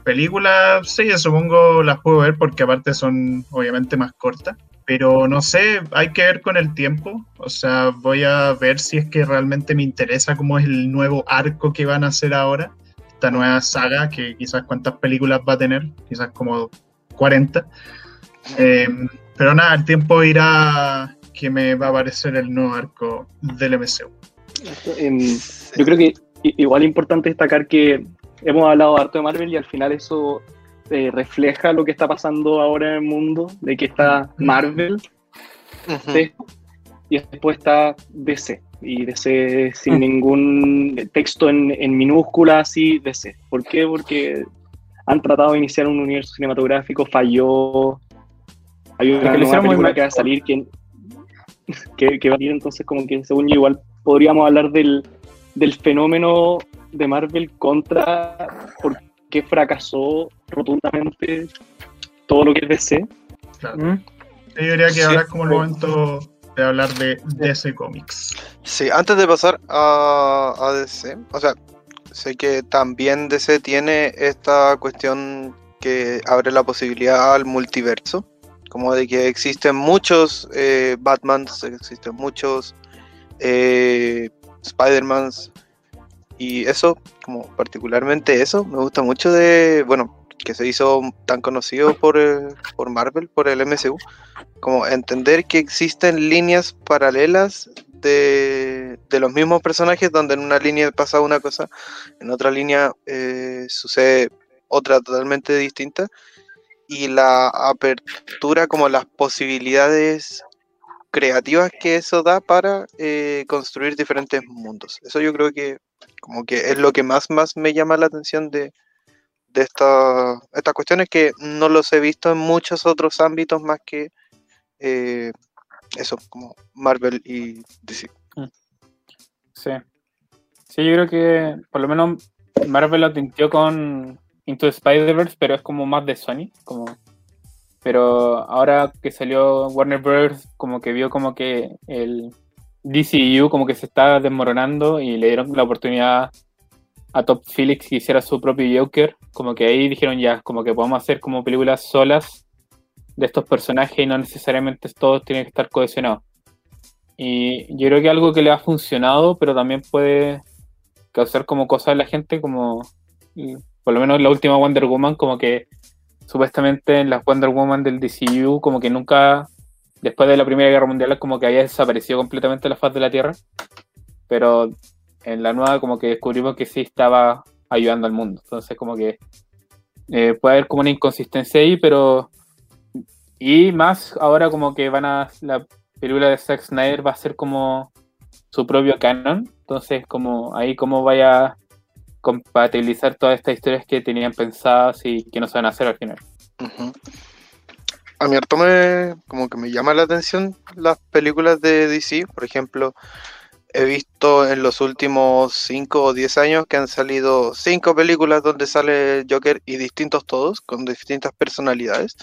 películas, sí, supongo las puedo ver porque aparte son obviamente más cortas. Pero no sé, hay que ver con el tiempo. O sea, voy a ver si es que realmente me interesa cómo es el nuevo arco que van a hacer ahora. Esta nueva saga, que quizás cuántas películas va a tener, quizás como 40. Eh, pero nada, el tiempo irá que me va a aparecer el nuevo arco del MCU. Em, yo creo que igual es importante destacar que hemos hablado harto de Marvel y al final eso eh, refleja lo que está pasando ahora en el mundo, de que está Marvel y después está DC. Y DC sin ningún texto en, en minúscula, así DC. ¿Por qué? Porque han tratado de iniciar un universo cinematográfico, falló. Hay una nueva película que va a salir que, (laughs) que, va a ir, entonces como que según yo igual podríamos hablar del, del fenómeno de Marvel contra por qué fracasó rotundamente todo lo que es DC. Claro. ¿Mm? Yo diría que ahora es como el momento de hablar de DC Comics. Sí, antes de pasar a, a DC, o sea, sé que también DC tiene esta cuestión que abre la posibilidad al multiverso, como de que existen muchos eh, Batmans, existen muchos eh, Spider-Mans, y eso, como particularmente eso, me gusta mucho de, bueno, que se hizo tan conocido por, eh, por Marvel, por el MCU, como entender que existen líneas paralelas de, los mismos personajes, donde en una línea pasa una cosa, en otra línea eh, sucede otra totalmente distinta, y la apertura, como las posibilidades creativas que eso da para eh, construir diferentes mundos. Eso yo creo que como que es lo que más, más me llama la atención de, de esta, estas cuestiones que no los he visto en muchos otros ámbitos más que eh, eso, como Marvel y DC. Mm. Sí. Sí, yo creo que por lo menos Marvel lo tintió con Into Spider-Verse, pero es como más de Sony, como pero ahora que salió Warner Bros. como que vio como que el DCU como que se está desmoronando y le dieron la oportunidad a Top Felix que hiciera su propio Joker, como que ahí dijeron ya, como que podemos hacer como películas solas de estos personajes y no necesariamente todos tienen que estar cohesionados. Y yo creo que algo que le ha funcionado, pero también puede causar como cosas a la gente, como por lo menos la última Wonder Woman, como que supuestamente en las Wonder Woman del DCU, como que nunca, después de la Primera Guerra Mundial, como que había desaparecido completamente la faz de la Tierra. Pero en la nueva, como que descubrimos que sí estaba ayudando al mundo. Entonces, como que eh, puede haber como una inconsistencia ahí, pero. Y más ahora, como que van a. La película de Zack Snyder va a ser como su propio canon. Entonces, como ahí, como vaya compatibilizar todas estas historias que tenían pensadas y que no se van a hacer al final. A mí harto me, como que me llama la atención las películas de DC, por ejemplo, he visto en los últimos 5 o 10 años que han salido 5 películas donde sale Joker y distintos todos, con distintas personalidades.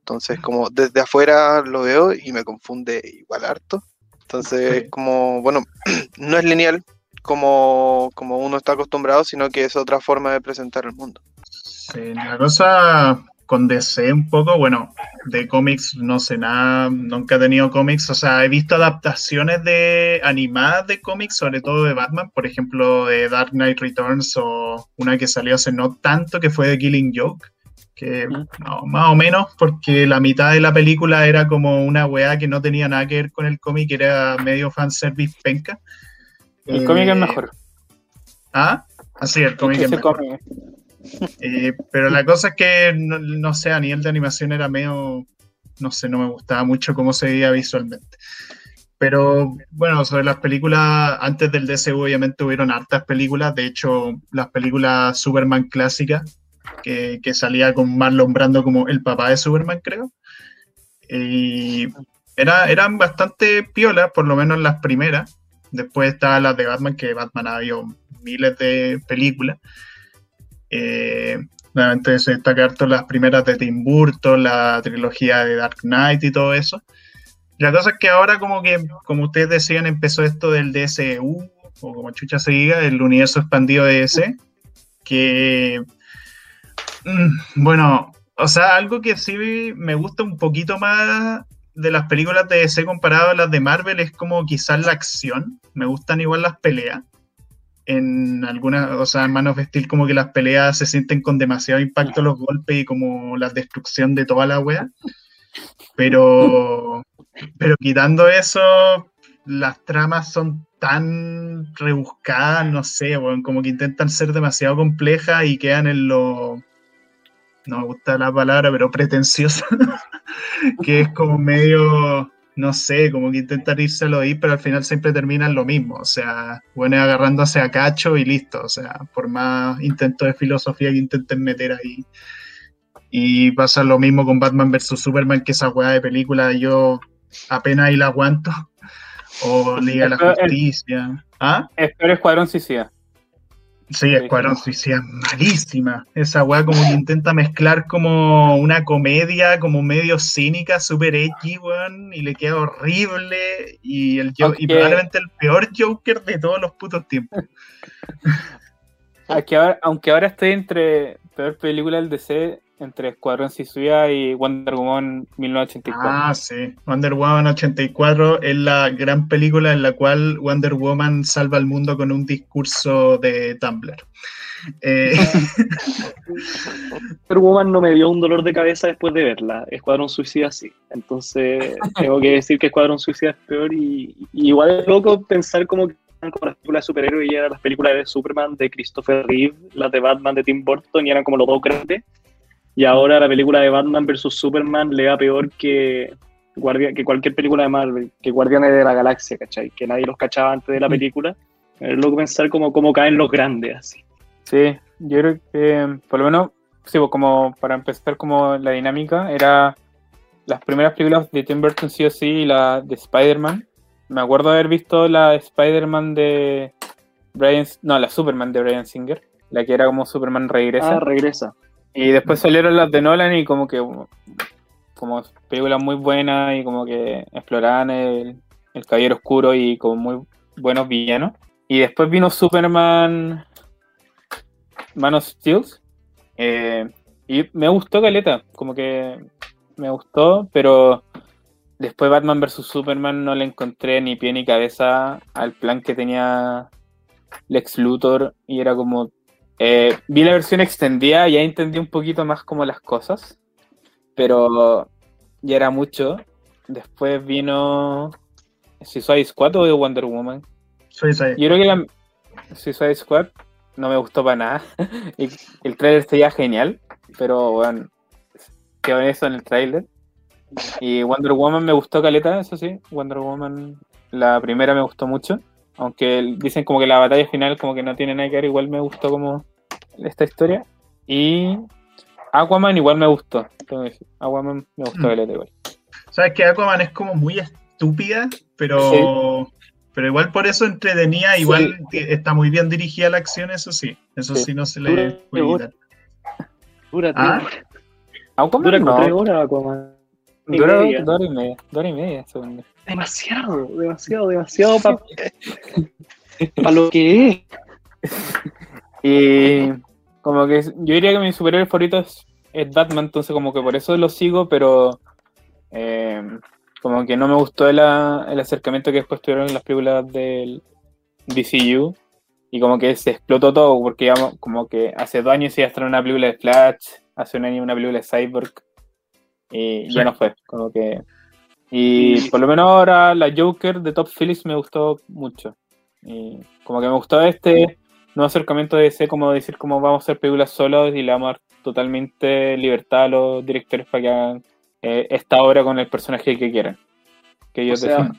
Entonces, como desde afuera lo veo y me confunde igual harto. Entonces, como, bueno, (clears throat) no es lineal, como, como uno está acostumbrado, sino que es otra forma de presentar el mundo. Sí, la cosa con DC un poco, bueno, de cómics no sé nada, nunca he tenido cómics, o sea, he visto adaptaciones de animadas de cómics, sobre todo de Batman, por ejemplo, de Dark Knight Returns o una que salió hace no tanto, que fue de Killing Joke, que no, más o menos, porque la mitad de la película era como una weá que no tenía nada que ver con el cómic, era medio fanservice penca. El cómic es eh, mejor. ¿Ah? Así, el cómic es mejor. Eh, pero la cosa es que, no, sé, a nivel de animación era medio, no sé, no me gustaba mucho cómo se veía visualmente. Pero bueno, sobre las películas, antes del DC obviamente hubieron hartas películas, de hecho las películas Superman clásicas, que, que salía con Marlon Brando como el papá de Superman, creo. Y era, eran bastante piolas, por lo menos las primeras. Después está las de Batman, que Batman ha habido miles de películas. Eh, nuevamente se destaca las primeras de Tim Burton, la trilogía de Dark Knight y todo eso. La cosa es que ahora como que, como ustedes decían, empezó esto del DSU, o como chucha se diga, el universo expandido de DC, que Mm, bueno, o sea, algo que sí me gusta un poquito más de las películas de DC comparado a las de Marvel es como quizás la acción. Me gustan igual las peleas. En algunas, o sea, en Man of Steel como que las peleas se sienten con demasiado impacto los golpes y como la destrucción de toda la wea. Pero, pero quitando eso, las tramas son tan rebuscadas, no sé, como que intentan ser demasiado complejas y quedan en lo, no me gusta la palabra, pero pretenciosa, (laughs) que es como medio, no sé, como que intentar irse a lo ahí, pero al final siempre terminan lo mismo, o sea, bueno, agarrándose a cacho y listo, o sea, por más intentos de filosofía que intenten meter ahí. Y pasa lo mismo con Batman vs. Superman, que esa weá de película yo apenas ahí la aguanto. O Liga de la Justicia. ¿Ah? Espero Escuadrón Suicida. Sí, Escuadrón Suicida malísima. Esa weá como que intenta mezclar como una comedia, como medio cínica, super X, weón, y le queda horrible. Y, el y probablemente el peor Joker de todos los putos tiempos. (laughs) Aunque ahora, aunque ahora estoy entre peor película del DC, entre Escuadrón Suicida y Wonder Woman 1984. Ah, sí. Wonder Woman 84 es la gran película en la cual Wonder Woman salva al mundo con un discurso de Tumblr. Eh... (laughs) Wonder Woman no me dio un dolor de cabeza después de verla. Escuadrón Suicida sí. Entonces, (laughs) tengo que decir que Escuadrón Suicida es peor y, igual es loco pensar como que como las películas de superhéroes y eran las películas de Superman de Christopher Reeve, las de Batman de Tim Burton y eran como los dos grandes y ahora la película de Batman vs. Superman le va peor que, que cualquier película de Marvel, que Guardianes de la Galaxia, ¿cachai? Que nadie los cachaba antes de la mm. película. Es loco pensar cómo, cómo caen los grandes así. Sí, yo creo que por lo menos, sí, pues, como para empezar como la dinámica, era las primeras películas de Tim Burton sí o sí y la de Spider-Man. Me acuerdo haber visto la Spider-Man de Brian, no, la Superman de Brian Singer, la que era como Superman regresa. Ah, regresa. Y después salieron las de Nolan y como que como películas muy buenas y como que exploraban el, el caballero oscuro y como muy buenos villanos. Y después vino Superman Man of Steel. Eh, y me gustó Caleta, como que me gustó, pero después Batman vs. Superman no le encontré ni pie ni cabeza al plan que tenía Lex Luthor y era como eh, vi la versión extendida, ya entendí un poquito más como las cosas, pero ya era mucho. Después vino Suicide Squad o Wonder Woman. Suicide. Yo creo que la Suicide Squad no me gustó para nada. (laughs) el trailer sería genial, pero bueno, quedó eso en el trailer. Y Wonder Woman me gustó caleta, eso sí. Wonder Woman, la primera me gustó mucho. Aunque dicen como que la batalla final como que no tiene nada que ver, igual me gustó como esta historia. Y Aquaman igual me gustó. Aquaman me gustó mm. el igual. Sabes que Aquaman es como muy estúpida, pero pero igual por eso entretenía, igual está muy bien dirigida la acción, eso sí. Eso sí, no se le puede quitar. Dura, ¿Ah? Aquaman dura no. tres horas Aquaman. Dura dos horas y media. Dos horas y media, segundo. Demasiado, demasiado, demasiado para (laughs) lo que es. Y como que yo diría que mi superhéroe favorito es, Batman, entonces como que por eso lo sigo, pero eh, como que no me gustó el, el, acercamiento que después tuvieron en las películas del DCU y como que se explotó todo porque ya como que hace dos años iba a estar una película de Flash, hace un año una película de Cyborg y ya no fue, como que y por lo menos ahora la Joker de Top Phillips me gustó mucho. Y como que me gustó este nuevo acercamiento de ese, como decir cómo vamos a hacer películas solos y le vamos a dar totalmente libertad a los directores para que hagan eh, esta obra con el personaje que quieran. Que ellos o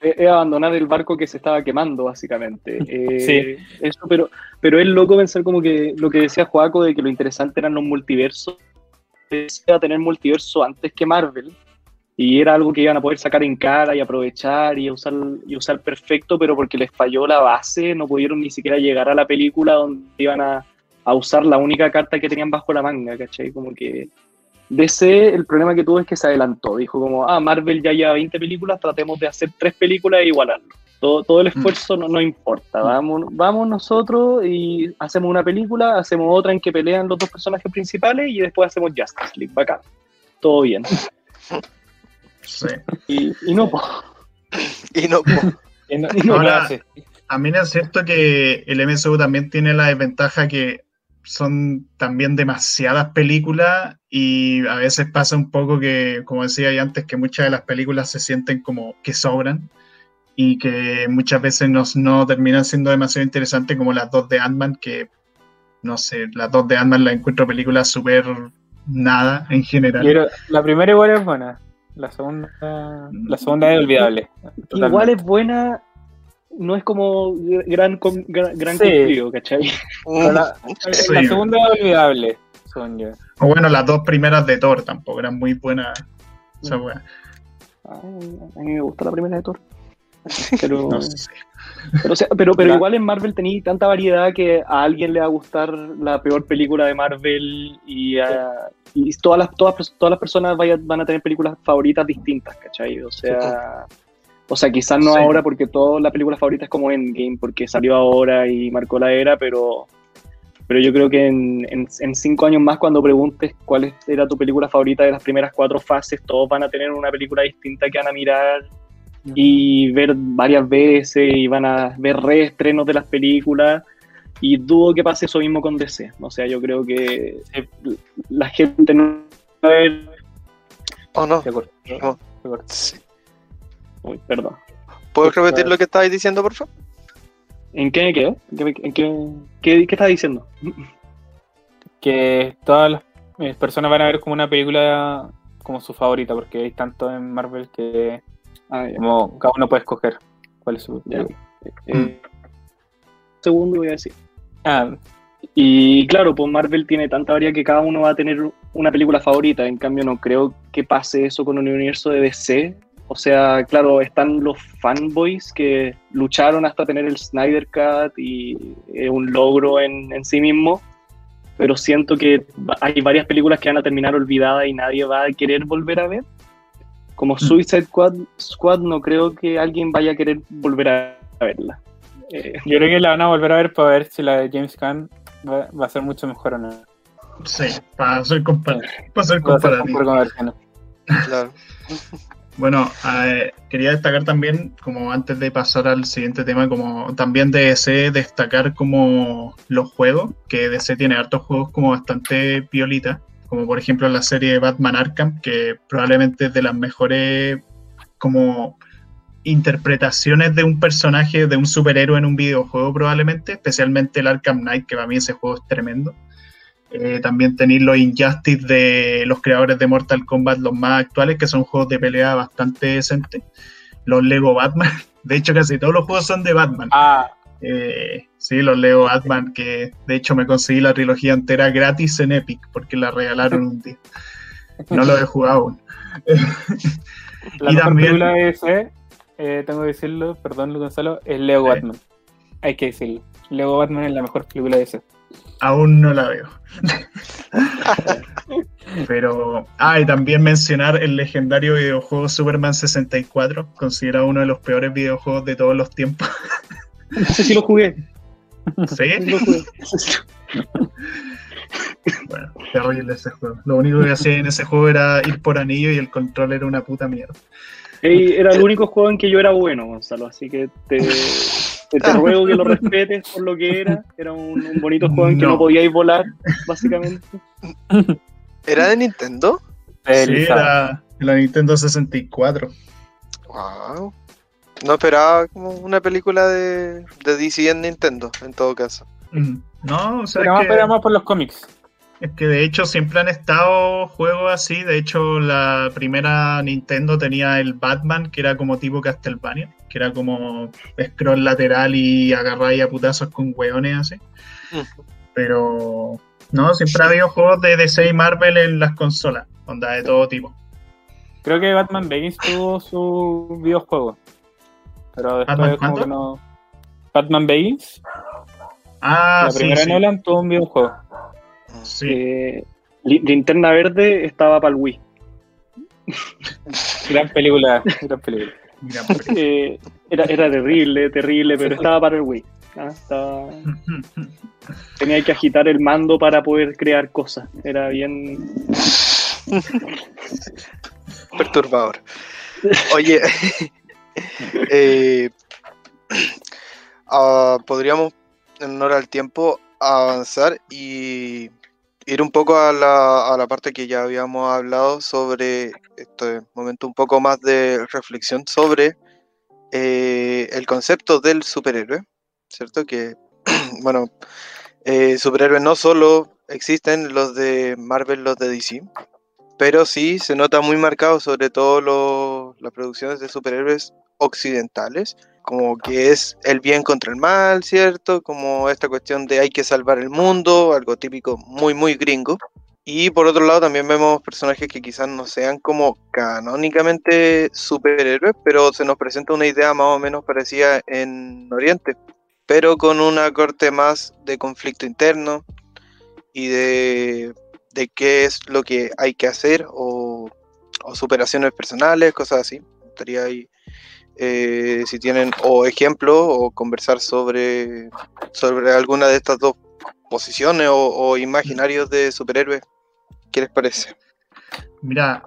Es abandonar el barco que se estaba quemando, básicamente. (laughs) Eh, sí. Eso, pero, pero es loco pensar como que lo que decía Joaco de que lo interesante eran los multiversos. A tener multiverso antes que Marvel y era algo que iban a poder sacar en cara y aprovechar y usar, y usar perfecto, pero porque les falló la base, no pudieron ni siquiera llegar a la película donde iban a, a usar la única carta que tenían bajo la manga, ¿cachai? Como que DC, el problema que tuvo es que se adelantó, dijo como, ah, Marvel ya lleva 20 películas, tratemos de hacer tres películas e igualarlo. Todo, todo el esfuerzo no, no importa. Vamos, vamos nosotros y hacemos una película, hacemos otra en que pelean los dos personajes principales y después hacemos Justice League. Bacán. Todo bien. Sí. Y, y no, po. (laughs) Y no, po. Y no- Y no Ahora- hace. A mí es cierto que el MSU también tiene la desventaja que son también demasiadas películas y a veces pasa un poco que, como decía ya antes, que muchas de las películas se sienten como que sobran y que muchas veces no, no terminan siendo demasiado interesantes como las dos de Ant-Man, que no sé, las dos de Ant-Man las encuentro películas súper nada en general. Pero la primera igual es buena. La segunda, la segunda es olvidable. Igual es buena, no es como gran, gran, gran Sí. cumplido, ¿cachai? Pero la, Sí. la segunda es olvidable, yo. O bueno, las dos primeras de Thor tampoco eran muy buenas. esa Mm. Ay, a mí me gusta la primera de Thor. (laughs) Pero, No sé. pero, o sea, pero, pero La- igual en Marvel tenéis tanta variedad que a alguien le va a gustar la peor película de Marvel y, a- y todas, las, todas, todas las personas vaya- van a tener películas favoritas distintas, ¿cachai? O sea, o sea quizás no Sí. ahora porque toda la película favorita es como Endgame, porque salió ahora y marcó la era, pero, pero yo creo que en, en, en cinco años más cuando preguntes cuál era tu película favorita de las primeras cuatro fases, todos van a tener una película distinta que van a mirar y ver varias veces y van a ver reestrenos de las películas y dudo que pase eso mismo con DC. O sea, yo creo que la gente no va a ver... ¿O no? Cortó, No. Sí. Uy, perdón. ¿Puedes repetir lo que estabas diciendo, por favor? ¿En qué me quedé? ¿En qué, en qué, qué, qué estás diciendo? Que todas las eh, personas van a ver como una película como su favorita, porque hay tanto en Marvel que Ah, ya. como cada uno puede escoger cuál es su Ya. película. Eh, segundo voy a decir. Ah, Y claro, pues Marvel tiene tanta variedad que cada uno va a tener una película favorita. En cambio, no creo que pase eso con el universo de DC. O sea, claro, están los fanboys que lucharon hasta tener el Snyder Cut y es un logro en, en sí mismo. Pero siento que hay varias películas que van a terminar olvidadas y nadie va a querer volver a ver. Como Suicide Squad, Squad no creo que alguien vaya a querer volver a verla. Eh, yo creo que la van a volver a ver para ver si la de James Gunn va, va a ser mucho mejor o no. Sí, para ser, compar para ser comparativo. Claro. (laughs) Bueno, eh, quería destacar también, como antes de pasar al siguiente tema, como también de DC destacar como los juegos, que DC tiene hartos juegos como bastante piolitas, como por ejemplo la serie Batman Arkham, que probablemente es de las mejores como interpretaciones de un personaje, de un superhéroe en un videojuego probablemente, especialmente el Arkham Knight, que para mí ese juego es tremendo. Eh, también tenéis los Injustice de los creadores de Mortal Kombat, los más actuales, que son juegos de pelea bastante decentes. Los Lego Batman, (laughs) de hecho casi todos los juegos son de Batman. Ah, Eh, sí, los Lego Batman, que de hecho me conseguí la trilogía entera gratis en Epic, porque la regalaron un día. No lo he jugado aún. la (laughs) Y mejor también- película de DC, eh, tengo que decirlo, perdón Gonzalo, es Lego Sí. Batman. Hay que decirlo. Lego Batman es la mejor película de DC. Aún no la veo. (laughs) Pero, ah, y también mencionar el legendario videojuego Superman 64, considerado uno de los peores videojuegos de todos los tiempos. (laughs) no sé si lo jugué. ¿Sí? no lo jugué. Bueno, terrible ese juego. Lo único que hacía en ese juego era ir por anillo y el control era una puta mierda. Ey, Era el único juego en que yo era bueno, Gonzalo, así que te, te, te ruego que lo respetes por lo que era. Era un, un bonito juego en que No. no podíais volar, básicamente. ¿Era de Nintendo? Sí, era la Nintendo 64. Wow. No esperaba como una película de, de DC en Nintendo, en todo caso. Mm. No, o sea, Pero es más, que- pero más por los cómics. Es que de hecho siempre han estado juegos así. De hecho, la primera Nintendo tenía el Batman, que era como tipo Castlevania, que era como scroll lateral y agarrar a putazos con hueones así. Pero no, siempre ha habido juegos de DC y Marvel en las consolas, onda de todo tipo. Creo que Batman Begins tuvo su videojuego. Pero después ¿Batman como que no. Batman Begins, Ah, la sí, primera sí, Nolan tuvo un videojuego. sí. Eh, Li- Linterna Verde estaba para el Wii. (laughs) Gran película, gran película. Mira, pues, Eh, Era, era terrible, terrible, pero estaba para el Wii. ¿ah? Estaba- (laughs) Tenía que agitar el mando para poder crear cosas. Era bien. (laughs) Perturbador. Oye, (laughs) eh, (clears throat) ah, podríamos, en honor al tiempo, avanzar y ir un poco a la, parte que ya habíamos hablado sobre este momento un poco más de reflexión sobre eh, el concepto del superhéroe, ¿cierto? Que, (clears throat) bueno, eh, superhéroes no solo existen los de Marvel, los de DC, pero sí se nota muy marcado sobre todo lo- las producciones de superhéroes occidentales, como que es el bien contra el mal, ¿cierto? Como esta cuestión de hay que salvar el mundo, algo típico muy, muy gringo. Y por otro lado también vemos personajes que quizás no sean como canónicamente superhéroes, pero se nos presenta una idea más o menos parecida en Oriente, pero con una corte más de conflicto interno y de, de qué es lo que hay que hacer o, superaciones personales, cosas así. Me gustaría ahí, eh, si tienen o ejemplos o conversar sobre, sobre alguna de estas dos posiciones o, o imaginarios de superhéroes. ¿Qué les parece? Mira,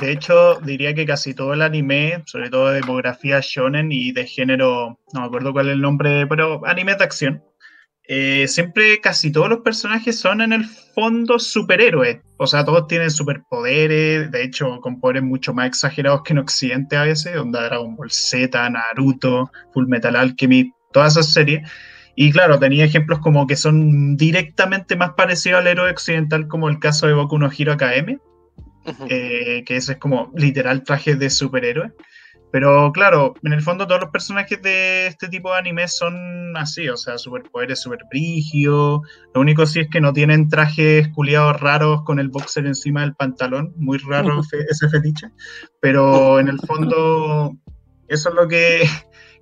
de hecho, diría que casi todo el anime, sobre todo de demografía shonen y de género, no me acuerdo cuál es el nombre, pero anime de acción, eh, siempre casi todos los personajes son en el fondo superhéroes. O sea, todos tienen superpoderes, de hecho, con poderes mucho más exagerados que en Occidente a veces, onda Dragon Ball Z, Naruto, Full Metal Alchemy, todas esas series. Y claro, tenía ejemplos como que son directamente más parecidos al héroe occidental, como el caso de Boku no Hero Academia, Ujú. eh, que ese es como literal traje de superhéroe. Pero claro, en el fondo todos los personajes de este tipo de anime son así, o sea, superpoderes super brígidos. Lo único sí es que no tienen trajes culiados raros con el boxer encima del pantalón, muy raro (laughs) fe- ese fetiche. Pero en el fondo, eso es lo que,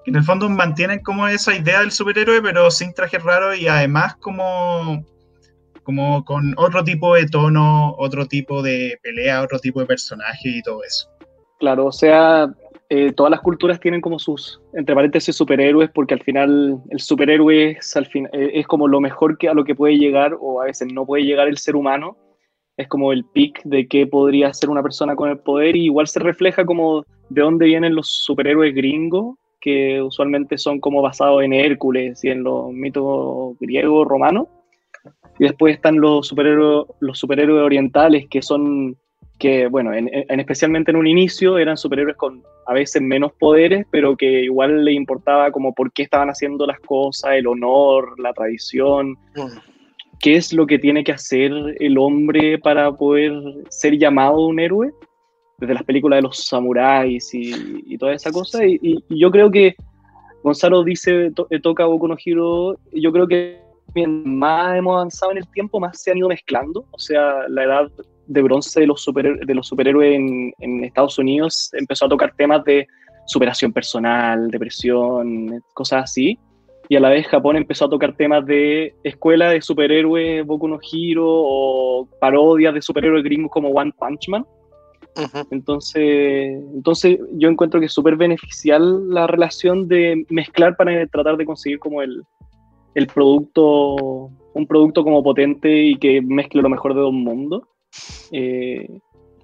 que en el fondo mantienen como esa idea del superhéroe, pero sin trajes raros y además como como con otro tipo de tono, otro tipo de pelea, otro tipo de personaje y todo eso. Claro, o sea, eh, todas las culturas tienen como sus, entre paréntesis, superhéroes, porque al final el superhéroe es, al fin, eh, es como lo mejor que a lo que puede llegar, o a veces no puede llegar el ser humano. Es como el pic de qué podría ser una persona con el poder, y igual se refleja como de dónde vienen los superhéroes gringos, que usualmente son como basados en Hércules y en los mitos griegos, romanos. Y después están los superhéroes, los superhéroes orientales, que son que, bueno, en, en- especialmente en un inicio eran superhéroes con a veces menos poderes, pero que igual le importaba como por qué estaban haciendo las cosas, el honor, la tradición, Mm. qué es lo que tiene que hacer el hombre para poder ser llamado un héroe, desde las películas de los samuráis y, y toda esa cosa. Y, y- y yo creo que Gonzalo dice, to- eh, toca Boku no Hero, yo creo que mientras más hemos avanzado en el tiempo, más se han ido mezclando. O sea, la edad de bronce de los, superhéroes, de los superhéroes en, en Estados Unidos empezó a tocar temas de superación personal, depresión, cosas así. Y a la vez Japón empezó a tocar temas de escuela de superhéroes, Boku no Hero, o parodias de superhéroes gringos como One Punch Man. Entonces, entonces yo encuentro que es súper beneficial la relación de mezclar para tratar de conseguir como el, el producto, un producto como potente y que mezcle lo mejor de dos mundos. Eh,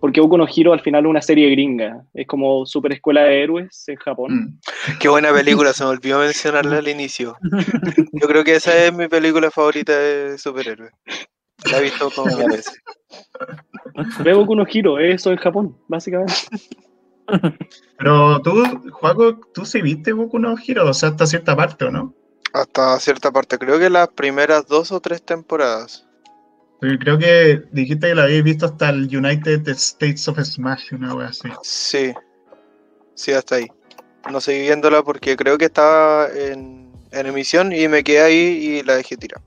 porque Boku no Hero al final es una serie gringa, es como super escuela de héroes en Japón. Mm. (laughs) Qué buena película, se me olvidó mencionarla al inicio. (laughs) Yo creo que esa es mi película favorita de superhéroes. La he visto como mil veces. (laughs) Ve Boku no Hero, es eso en Japón, básicamente. Pero tú, Juaco, tú sí viste Boku no Hero, o sea, hasta cierta parte, ¿o no? Hasta cierta parte, creo que las primeras dos o tres temporadas. Creo que dijiste que la habíais visto hasta el United States of Smash, una wea así. Sí, sí, hasta ahí. No seguí viéndola porque creo que estaba en, en emisión y me quedé ahí y la dejé tirar.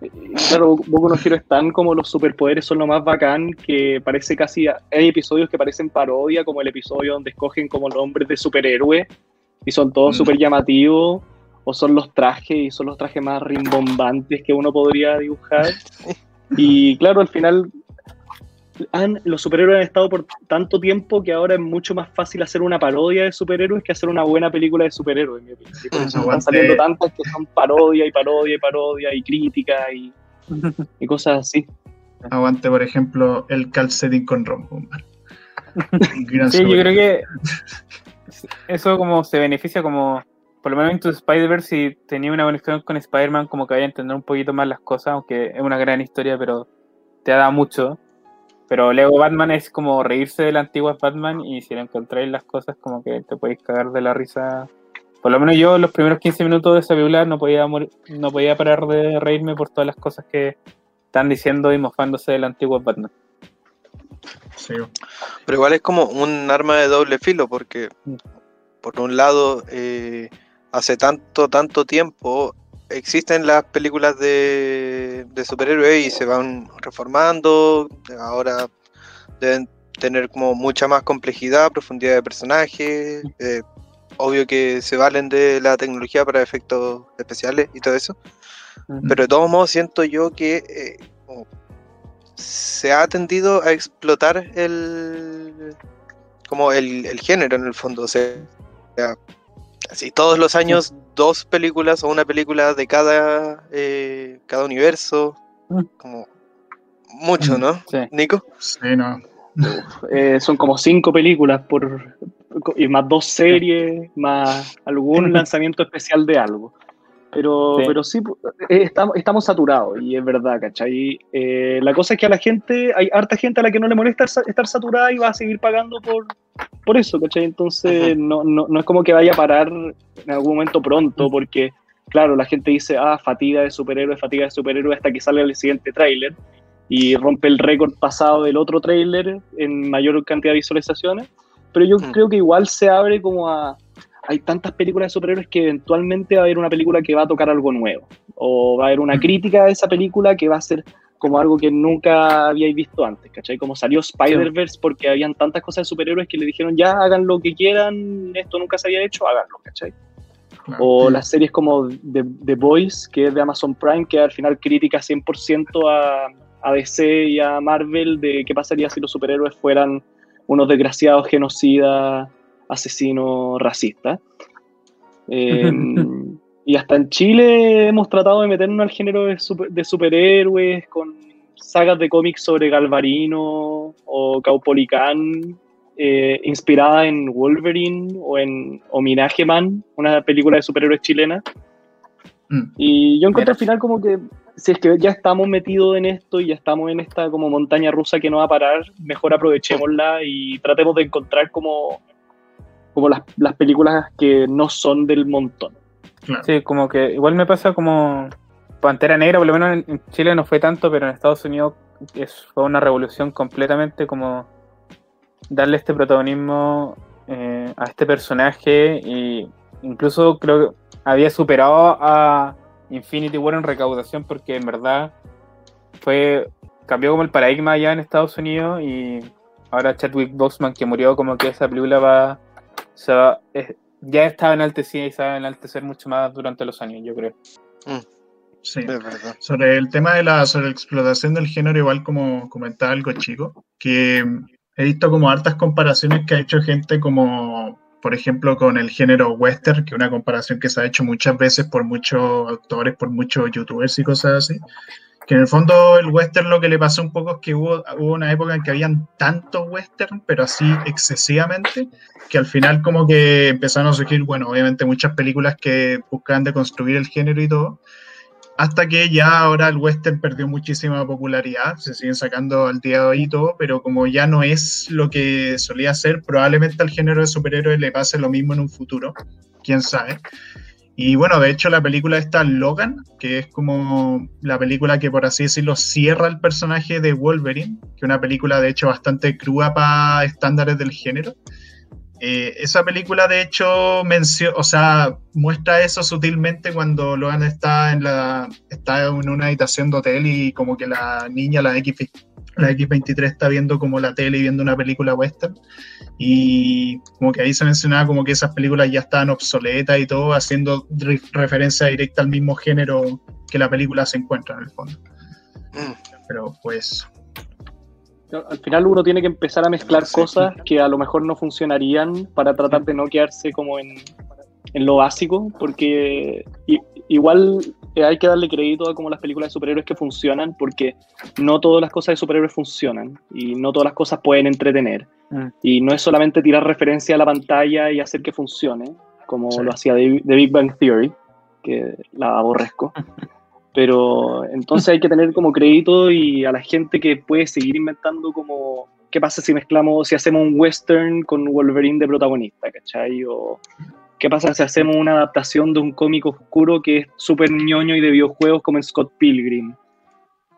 Y Claro, Boku no Hero es tan como los superpoderes son lo más bacán que parece casi. Hay episodios que parecen parodia, como el episodio donde escogen como nombres de superhéroes y son todos Mm. súper llamativos, o son los trajes y son los trajes más rimbombantes que uno podría dibujar. (laughs) Y claro, al final han, los superhéroes han estado por tanto tiempo que ahora es mucho más fácil hacer una parodia de superhéroes que hacer una buena película de superhéroes, en mi opinión. Y por eso están saliendo tantas que son parodia y parodia y parodia y crítica y, (laughs) y cosas así. Aguante, por ejemplo, el calcetín con rombo. (laughs) sí, yo creo que eso como se beneficia como por lo menos en tu Spider-Verse si tenía una conexión con Spider-Man como que vaya a entender un poquito más las cosas, aunque es una gran historia, pero te ha dado mucho. Pero Lego Batman es como reírse de la antigua Batman y si le encontráis las cosas como que te podéis cagar de la risa. Por lo menos yo los primeros 15 minutos de esa película no podía, no podía parar de reírme por todas las cosas que están diciendo y mofándose del antiguo Batman. Sí. Pero igual es como un arma de doble filo porque mm. por un lado eh, hace tanto, tanto tiempo existen las películas de, superhéroes y se van reformando. Ahora deben tener como mucha más complejidad, profundidad de personajes. Eh, obvio que se valen de la tecnología para efectos especiales y todo eso. Pero de todos modos siento yo que eh, se ha tendido a explotar el como el, el género en el fondo. O sea, Así, todos los años, dos películas o una película de cada, eh, cada universo. Mm. Como mucho, ¿no? Nico. Sí, no. Eh, son como cinco películas por y más dos series, más algún (laughs) lanzamiento especial de algo. Pero sí, pero sí eh, estamos, estamos saturados y es verdad, ¿cachai? Eh, la cosa es que a la gente, hay harta gente a la que no le molesta estar saturada y va a seguir pagando por, por eso, ¿cachai? Entonces no, no, no es como que vaya a parar en algún momento pronto, porque, claro, la gente dice, ah, fatiga de superhéroe, fatiga de superhéroe hasta que sale el siguiente tráiler y rompe el récord pasado del otro tráiler en mayor cantidad de visualizaciones. Pero yo creo que igual se abre como a hay tantas películas de superhéroes que eventualmente va a haber una película que va a tocar algo nuevo. O va a haber una crítica a esa película que va a ser como algo que nunca habíais visto antes, ¿cachai? Como salió Spider-Verse porque habían tantas cosas de superhéroes que le dijeron, ya hagan lo que quieran, esto nunca se había hecho, háganlo, ¿cachai? O las series como The, The, Boys, que es de Amazon Prime, que al final critica 100% a, a DC y a Marvel de qué pasaría si los superhéroes fueran unos desgraciados genocidas asesino racista. (laughs) Em, y hasta en Chile hemos tratado de meternos al género de, superhéroes con sagas de cómics sobre Galvarino o Caupolicán, eh, inspirada en Wolverine o en Homenaje Man, una película de superhéroes chilena. Mm. Y yo encuentro al final como que si es que ya estamos metidos en esto y ya estamos en esta como montaña rusa que no va a parar, mejor aprovechémosla y tratemos de encontrar como como las, las películas que no son del montón. Sí, como que igual me pasa como Pantera Negra, por lo menos en Chile no fue tanto, pero en Estados Unidos es, fue una revolución completamente como darle este protagonismo eh, a este personaje y incluso creo que había superado a Infinity War en recaudación porque en verdad fue cambió como el paradigma allá en Estados Unidos y ahora Chadwick Boseman que murió como que esa película va sea, ya estaba enaltecida y se va a enaltecer mucho más durante los años, yo creo. Mm. Sí, verdad. Sobre el tema de la, sobre explotación del género, igual como comentaba algo chico, que he visto como hartas comparaciones que ha hecho gente como, por ejemplo, con el género western, que es una comparación que se ha hecho muchas veces por muchos autores, por muchos youtubers y cosas así, que en el fondo el western lo que le pasó un poco es que hubo, hubo una época en que habían tantos western, pero así excesivamente, que al final como que empezaron a surgir, bueno, obviamente muchas películas que buscaban deconstruir el género y todo, hasta que ya ahora el western perdió muchísima popularidad, se siguen sacando al día de hoy y todo, pero como ya no es lo que solía ser, probablemente al género de superhéroes le pase lo mismo en un futuro, quién sabe. Y bueno, de hecho la película está Logan, que es como la película que por así decirlo cierra el personaje de Wolverine, que es una película de hecho bastante cruda para estándares del género. Eh, esa película de hecho menciona, o sea, muestra eso sutilmente cuando Logan está en la está en una habitación de hotel y como que la niña, la X la X23 está viendo como la tele y viendo una película western. Y como que ahí se mencionaba como que esas películas ya estaban obsoletas y todo, haciendo referencia directa al mismo género que la película se encuentra en el fondo. Mm. Pero pues. al final uno tiene que empezar a mezclar Sí. cosas que a lo mejor no funcionarían para tratar de no quedarse como en, en lo básico, porque igual eh, hay que darle crédito a como las películas de superhéroes que funcionan, porque no todas las cosas de superhéroes funcionan y no todas las cosas pueden entretener. Mm. Y no es solamente tirar referencia a la pantalla y hacer que funcione, como Sí. lo hacía The, The Big Bang Theory, que la aborrezco. (laughs) Pero entonces hay que tener como crédito y a la gente que puede seguir inventando como qué pasa si mezclamos, si hacemos un western con Wolverine de protagonista, ¿cachai? O qué pasa si hacemos una adaptación de un cómic oscuro que es súper ñoño y de videojuegos como en Scott Pilgrim.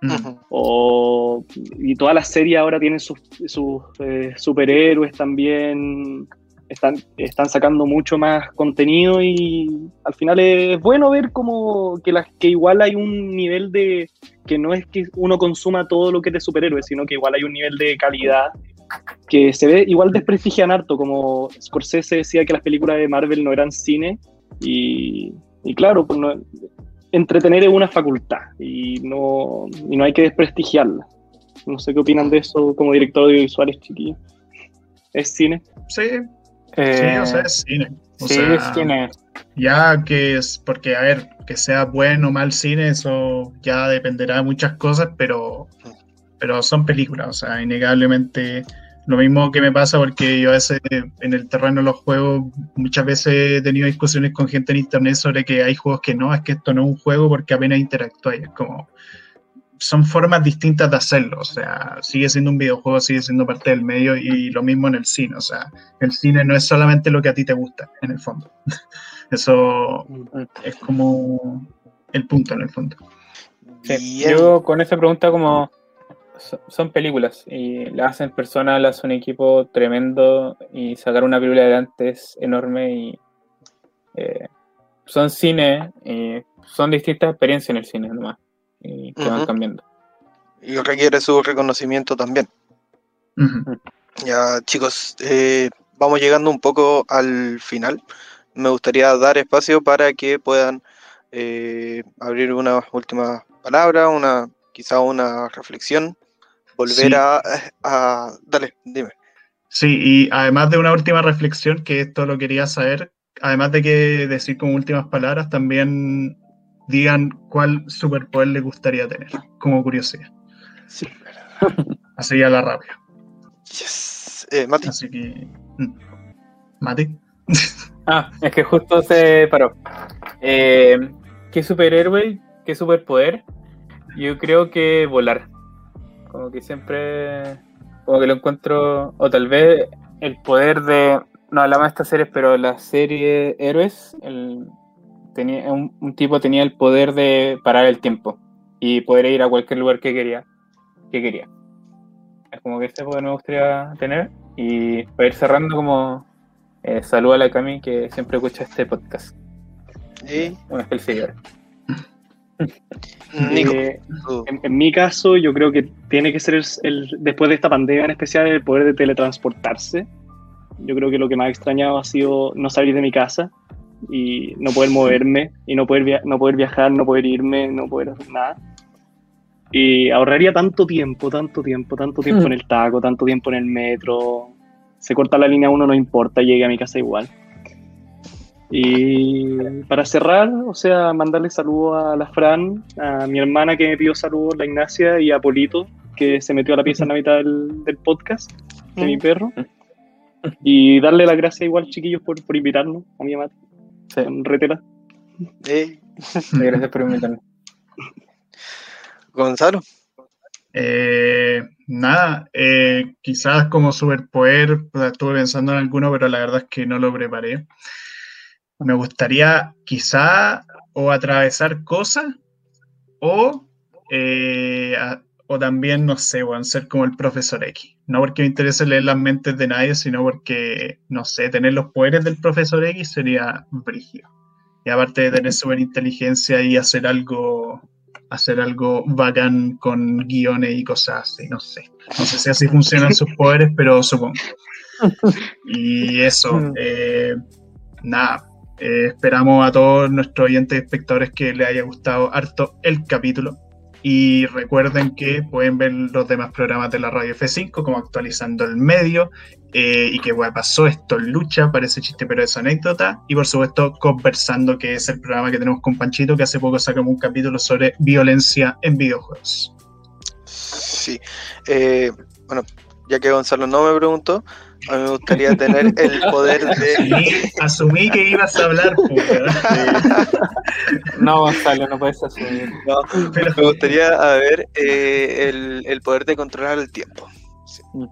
Mm. O, y todas las series ahora tienen sus, sus, eh, superhéroes también. Están, están sacando mucho más contenido y al final es bueno ver como que, las que igual hay un nivel de que no es que uno consuma todo lo que es de superhéroes, sino que igual hay un nivel de calidad que se ve igual desprestigian harto, como Scorsese decía que las películas de Marvel no eran cine y, y claro, pues no, entretener es una facultad y no, y no hay que desprestigiarla. No sé qué opinan de eso como director audiovisuales, chiquillos. ¿Es cine? Sí, Eh, sí, o sea, es cine. O sí, sea, es cine. Ya que es, porque a ver, que sea bueno o mal cine, eso ya dependerá de muchas cosas, pero, pero son películas, o sea, innegablemente lo mismo que me pasa porque yo a veces en el terreno de los juegos muchas veces he tenido discusiones con gente en internet sobre que hay juegos que no, es que esto no es un juego porque apenas interactúas, es como son formas distintas de hacerlo, o sea, sigue siendo un videojuego, sigue siendo parte del medio y lo mismo en el cine, o sea, el cine no es solamente lo que a ti te gusta, en el fondo. (laughs) Eso es como el punto en el fondo. Sí. Yo con esa pregunta como so- son películas y la hacen personas, la hacen un equipo tremendo y sacar una película adelante es enorme y eh, son cine y son distintas experiencias en el cine nomás y que van Ujú. cambiando. Y requiere su reconocimiento también. Ya, chicos, eh, vamos llegando un poco al final. Me gustaría dar espacio para que puedan eh, abrir unas últimas palabras, una, quizá una reflexión, volver Sí. a, a- Dale, dime. Sí, y además de una última reflexión, que esto lo quería saber, además de que decir como últimas palabras, también digan cuál superpoder les gustaría tener, como curiosidad. Sí. (laughs) Así a la rápida. Yes. Eh, Mati. Así que. mm. Mati. (laughs) Ah, es que justo se paró. Eh, ¿Qué superhéroe? ¿Qué superpoder? Yo creo que volar. Como que siempre. Como que lo encuentro. O tal vez el poder de. No hablamos de estas series, pero la serie Héroes. El, tenía, un, un tipo tenía el poder de parar el tiempo. Y poder ir a cualquier lugar que quería. Que quería. Es como que ese poder me gustaría tener. Y para ir cerrando, como. Eh, saludo a la Cami que siempre escucha este podcast. Una fiel seguidora. Nico. Eh, tú. en, en mi caso, yo creo que tiene que ser el, el- después de esta pandemia en especial, el poder de teletransportarse. Yo creo que lo que más he extrañado ha sido no salir de mi casa y no poder moverme y no poder, via- no poder viajar, no poder irme, no poder hacer nada. Y ahorraría tanto tiempo, tanto tiempo, tanto tiempo en el taco, tanto tiempo en el metro. Se corta la línea uno, no importa, llegue a mi casa igual. Y para cerrar, o sea, mandarle saludos a la Fran, a mi hermana que me pidió saludos, la Ignacia, y a Polito, que se metió a la pieza en la mitad del, del podcast de mi perro. Y darle las gracias igual, chiquillos, por, por invitarnos a mi amate. Sí, Con retela. Eh, gracias por invitarme. Gonzalo. Eh, nada, eh, quizás como superpoder, pues, estuve pensando en alguno, pero la verdad es que no lo preparé. Me gustaría quizá o atravesar cosas o, eh, a- o también, no sé, weón, ser como el profesor X. No porque me interese leer las mentes de nadie, sino porque, no sé, tener los poderes del profesor X sería brígido. Y aparte de tener super inteligencia y hacer algo hacer algo bacán con guiones y cosas así, no sé. No sé si así funcionan sus poderes, pero supongo. Y eso, (laughs) eh, nada, eh, esperamos a todos nuestros oyentes y espectadores que les haya gustado harto el capítulo. Y recuerden que pueden ver los demás programas de la radio F5, como actualizando el medio, eh, y que bueno, pasó esto, lucha, parece chiste, pero es anécdota. Y por supuesto, conversando, que es el programa que tenemos con Panchito, que hace poco sacamos un capítulo sobre violencia en videojuegos. Sí. Eh, bueno, ya que Gonzalo no me preguntó, a mí me gustaría tener el poder de. Sí, asumí que ibas a hablar, No, Gonzalo, no puedes asumir. No, pero me gustaría ver eh, el, el, poder de controlar el tiempo. Sí. Mm.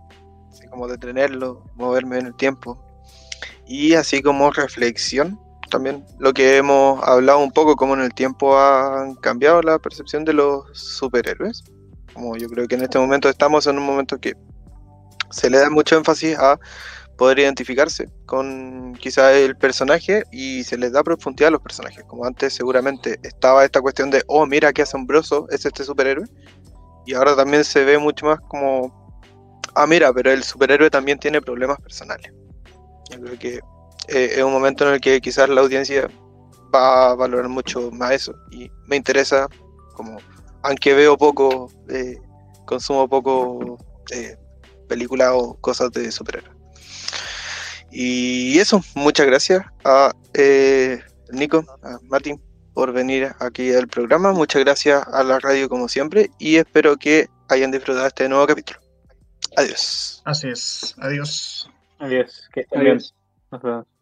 Así como detenerlo, moverme en el tiempo. Y así como reflexión, también lo que hemos hablado un poco, como en el tiempo ha cambiado la percepción de los superhéroes. Como yo creo que en este momento estamos en un momento que se le da mucho énfasis a poder identificarse con quizás el personaje y se les da profundidad a los personajes. Como antes seguramente estaba esta cuestión de, oh, mira qué asombroso es este superhéroe. Y ahora también se ve mucho más como, ah, mira, pero el superhéroe también tiene problemas personales. Yo creo que eh, es un momento en el que quizás la audiencia va a valorar mucho más eso. Y me interesa, como, aunque veo poco, eh, consumo poco eh, películas o cosas de superhéroes. Y eso, muchas gracias a eh, Nico, a Martín, por venir aquí al programa. Muchas gracias a la radio como siempre y espero que hayan disfrutado este nuevo capítulo. Adiós. Así es, adiós. Adiós, que estén bien. Nos vemos.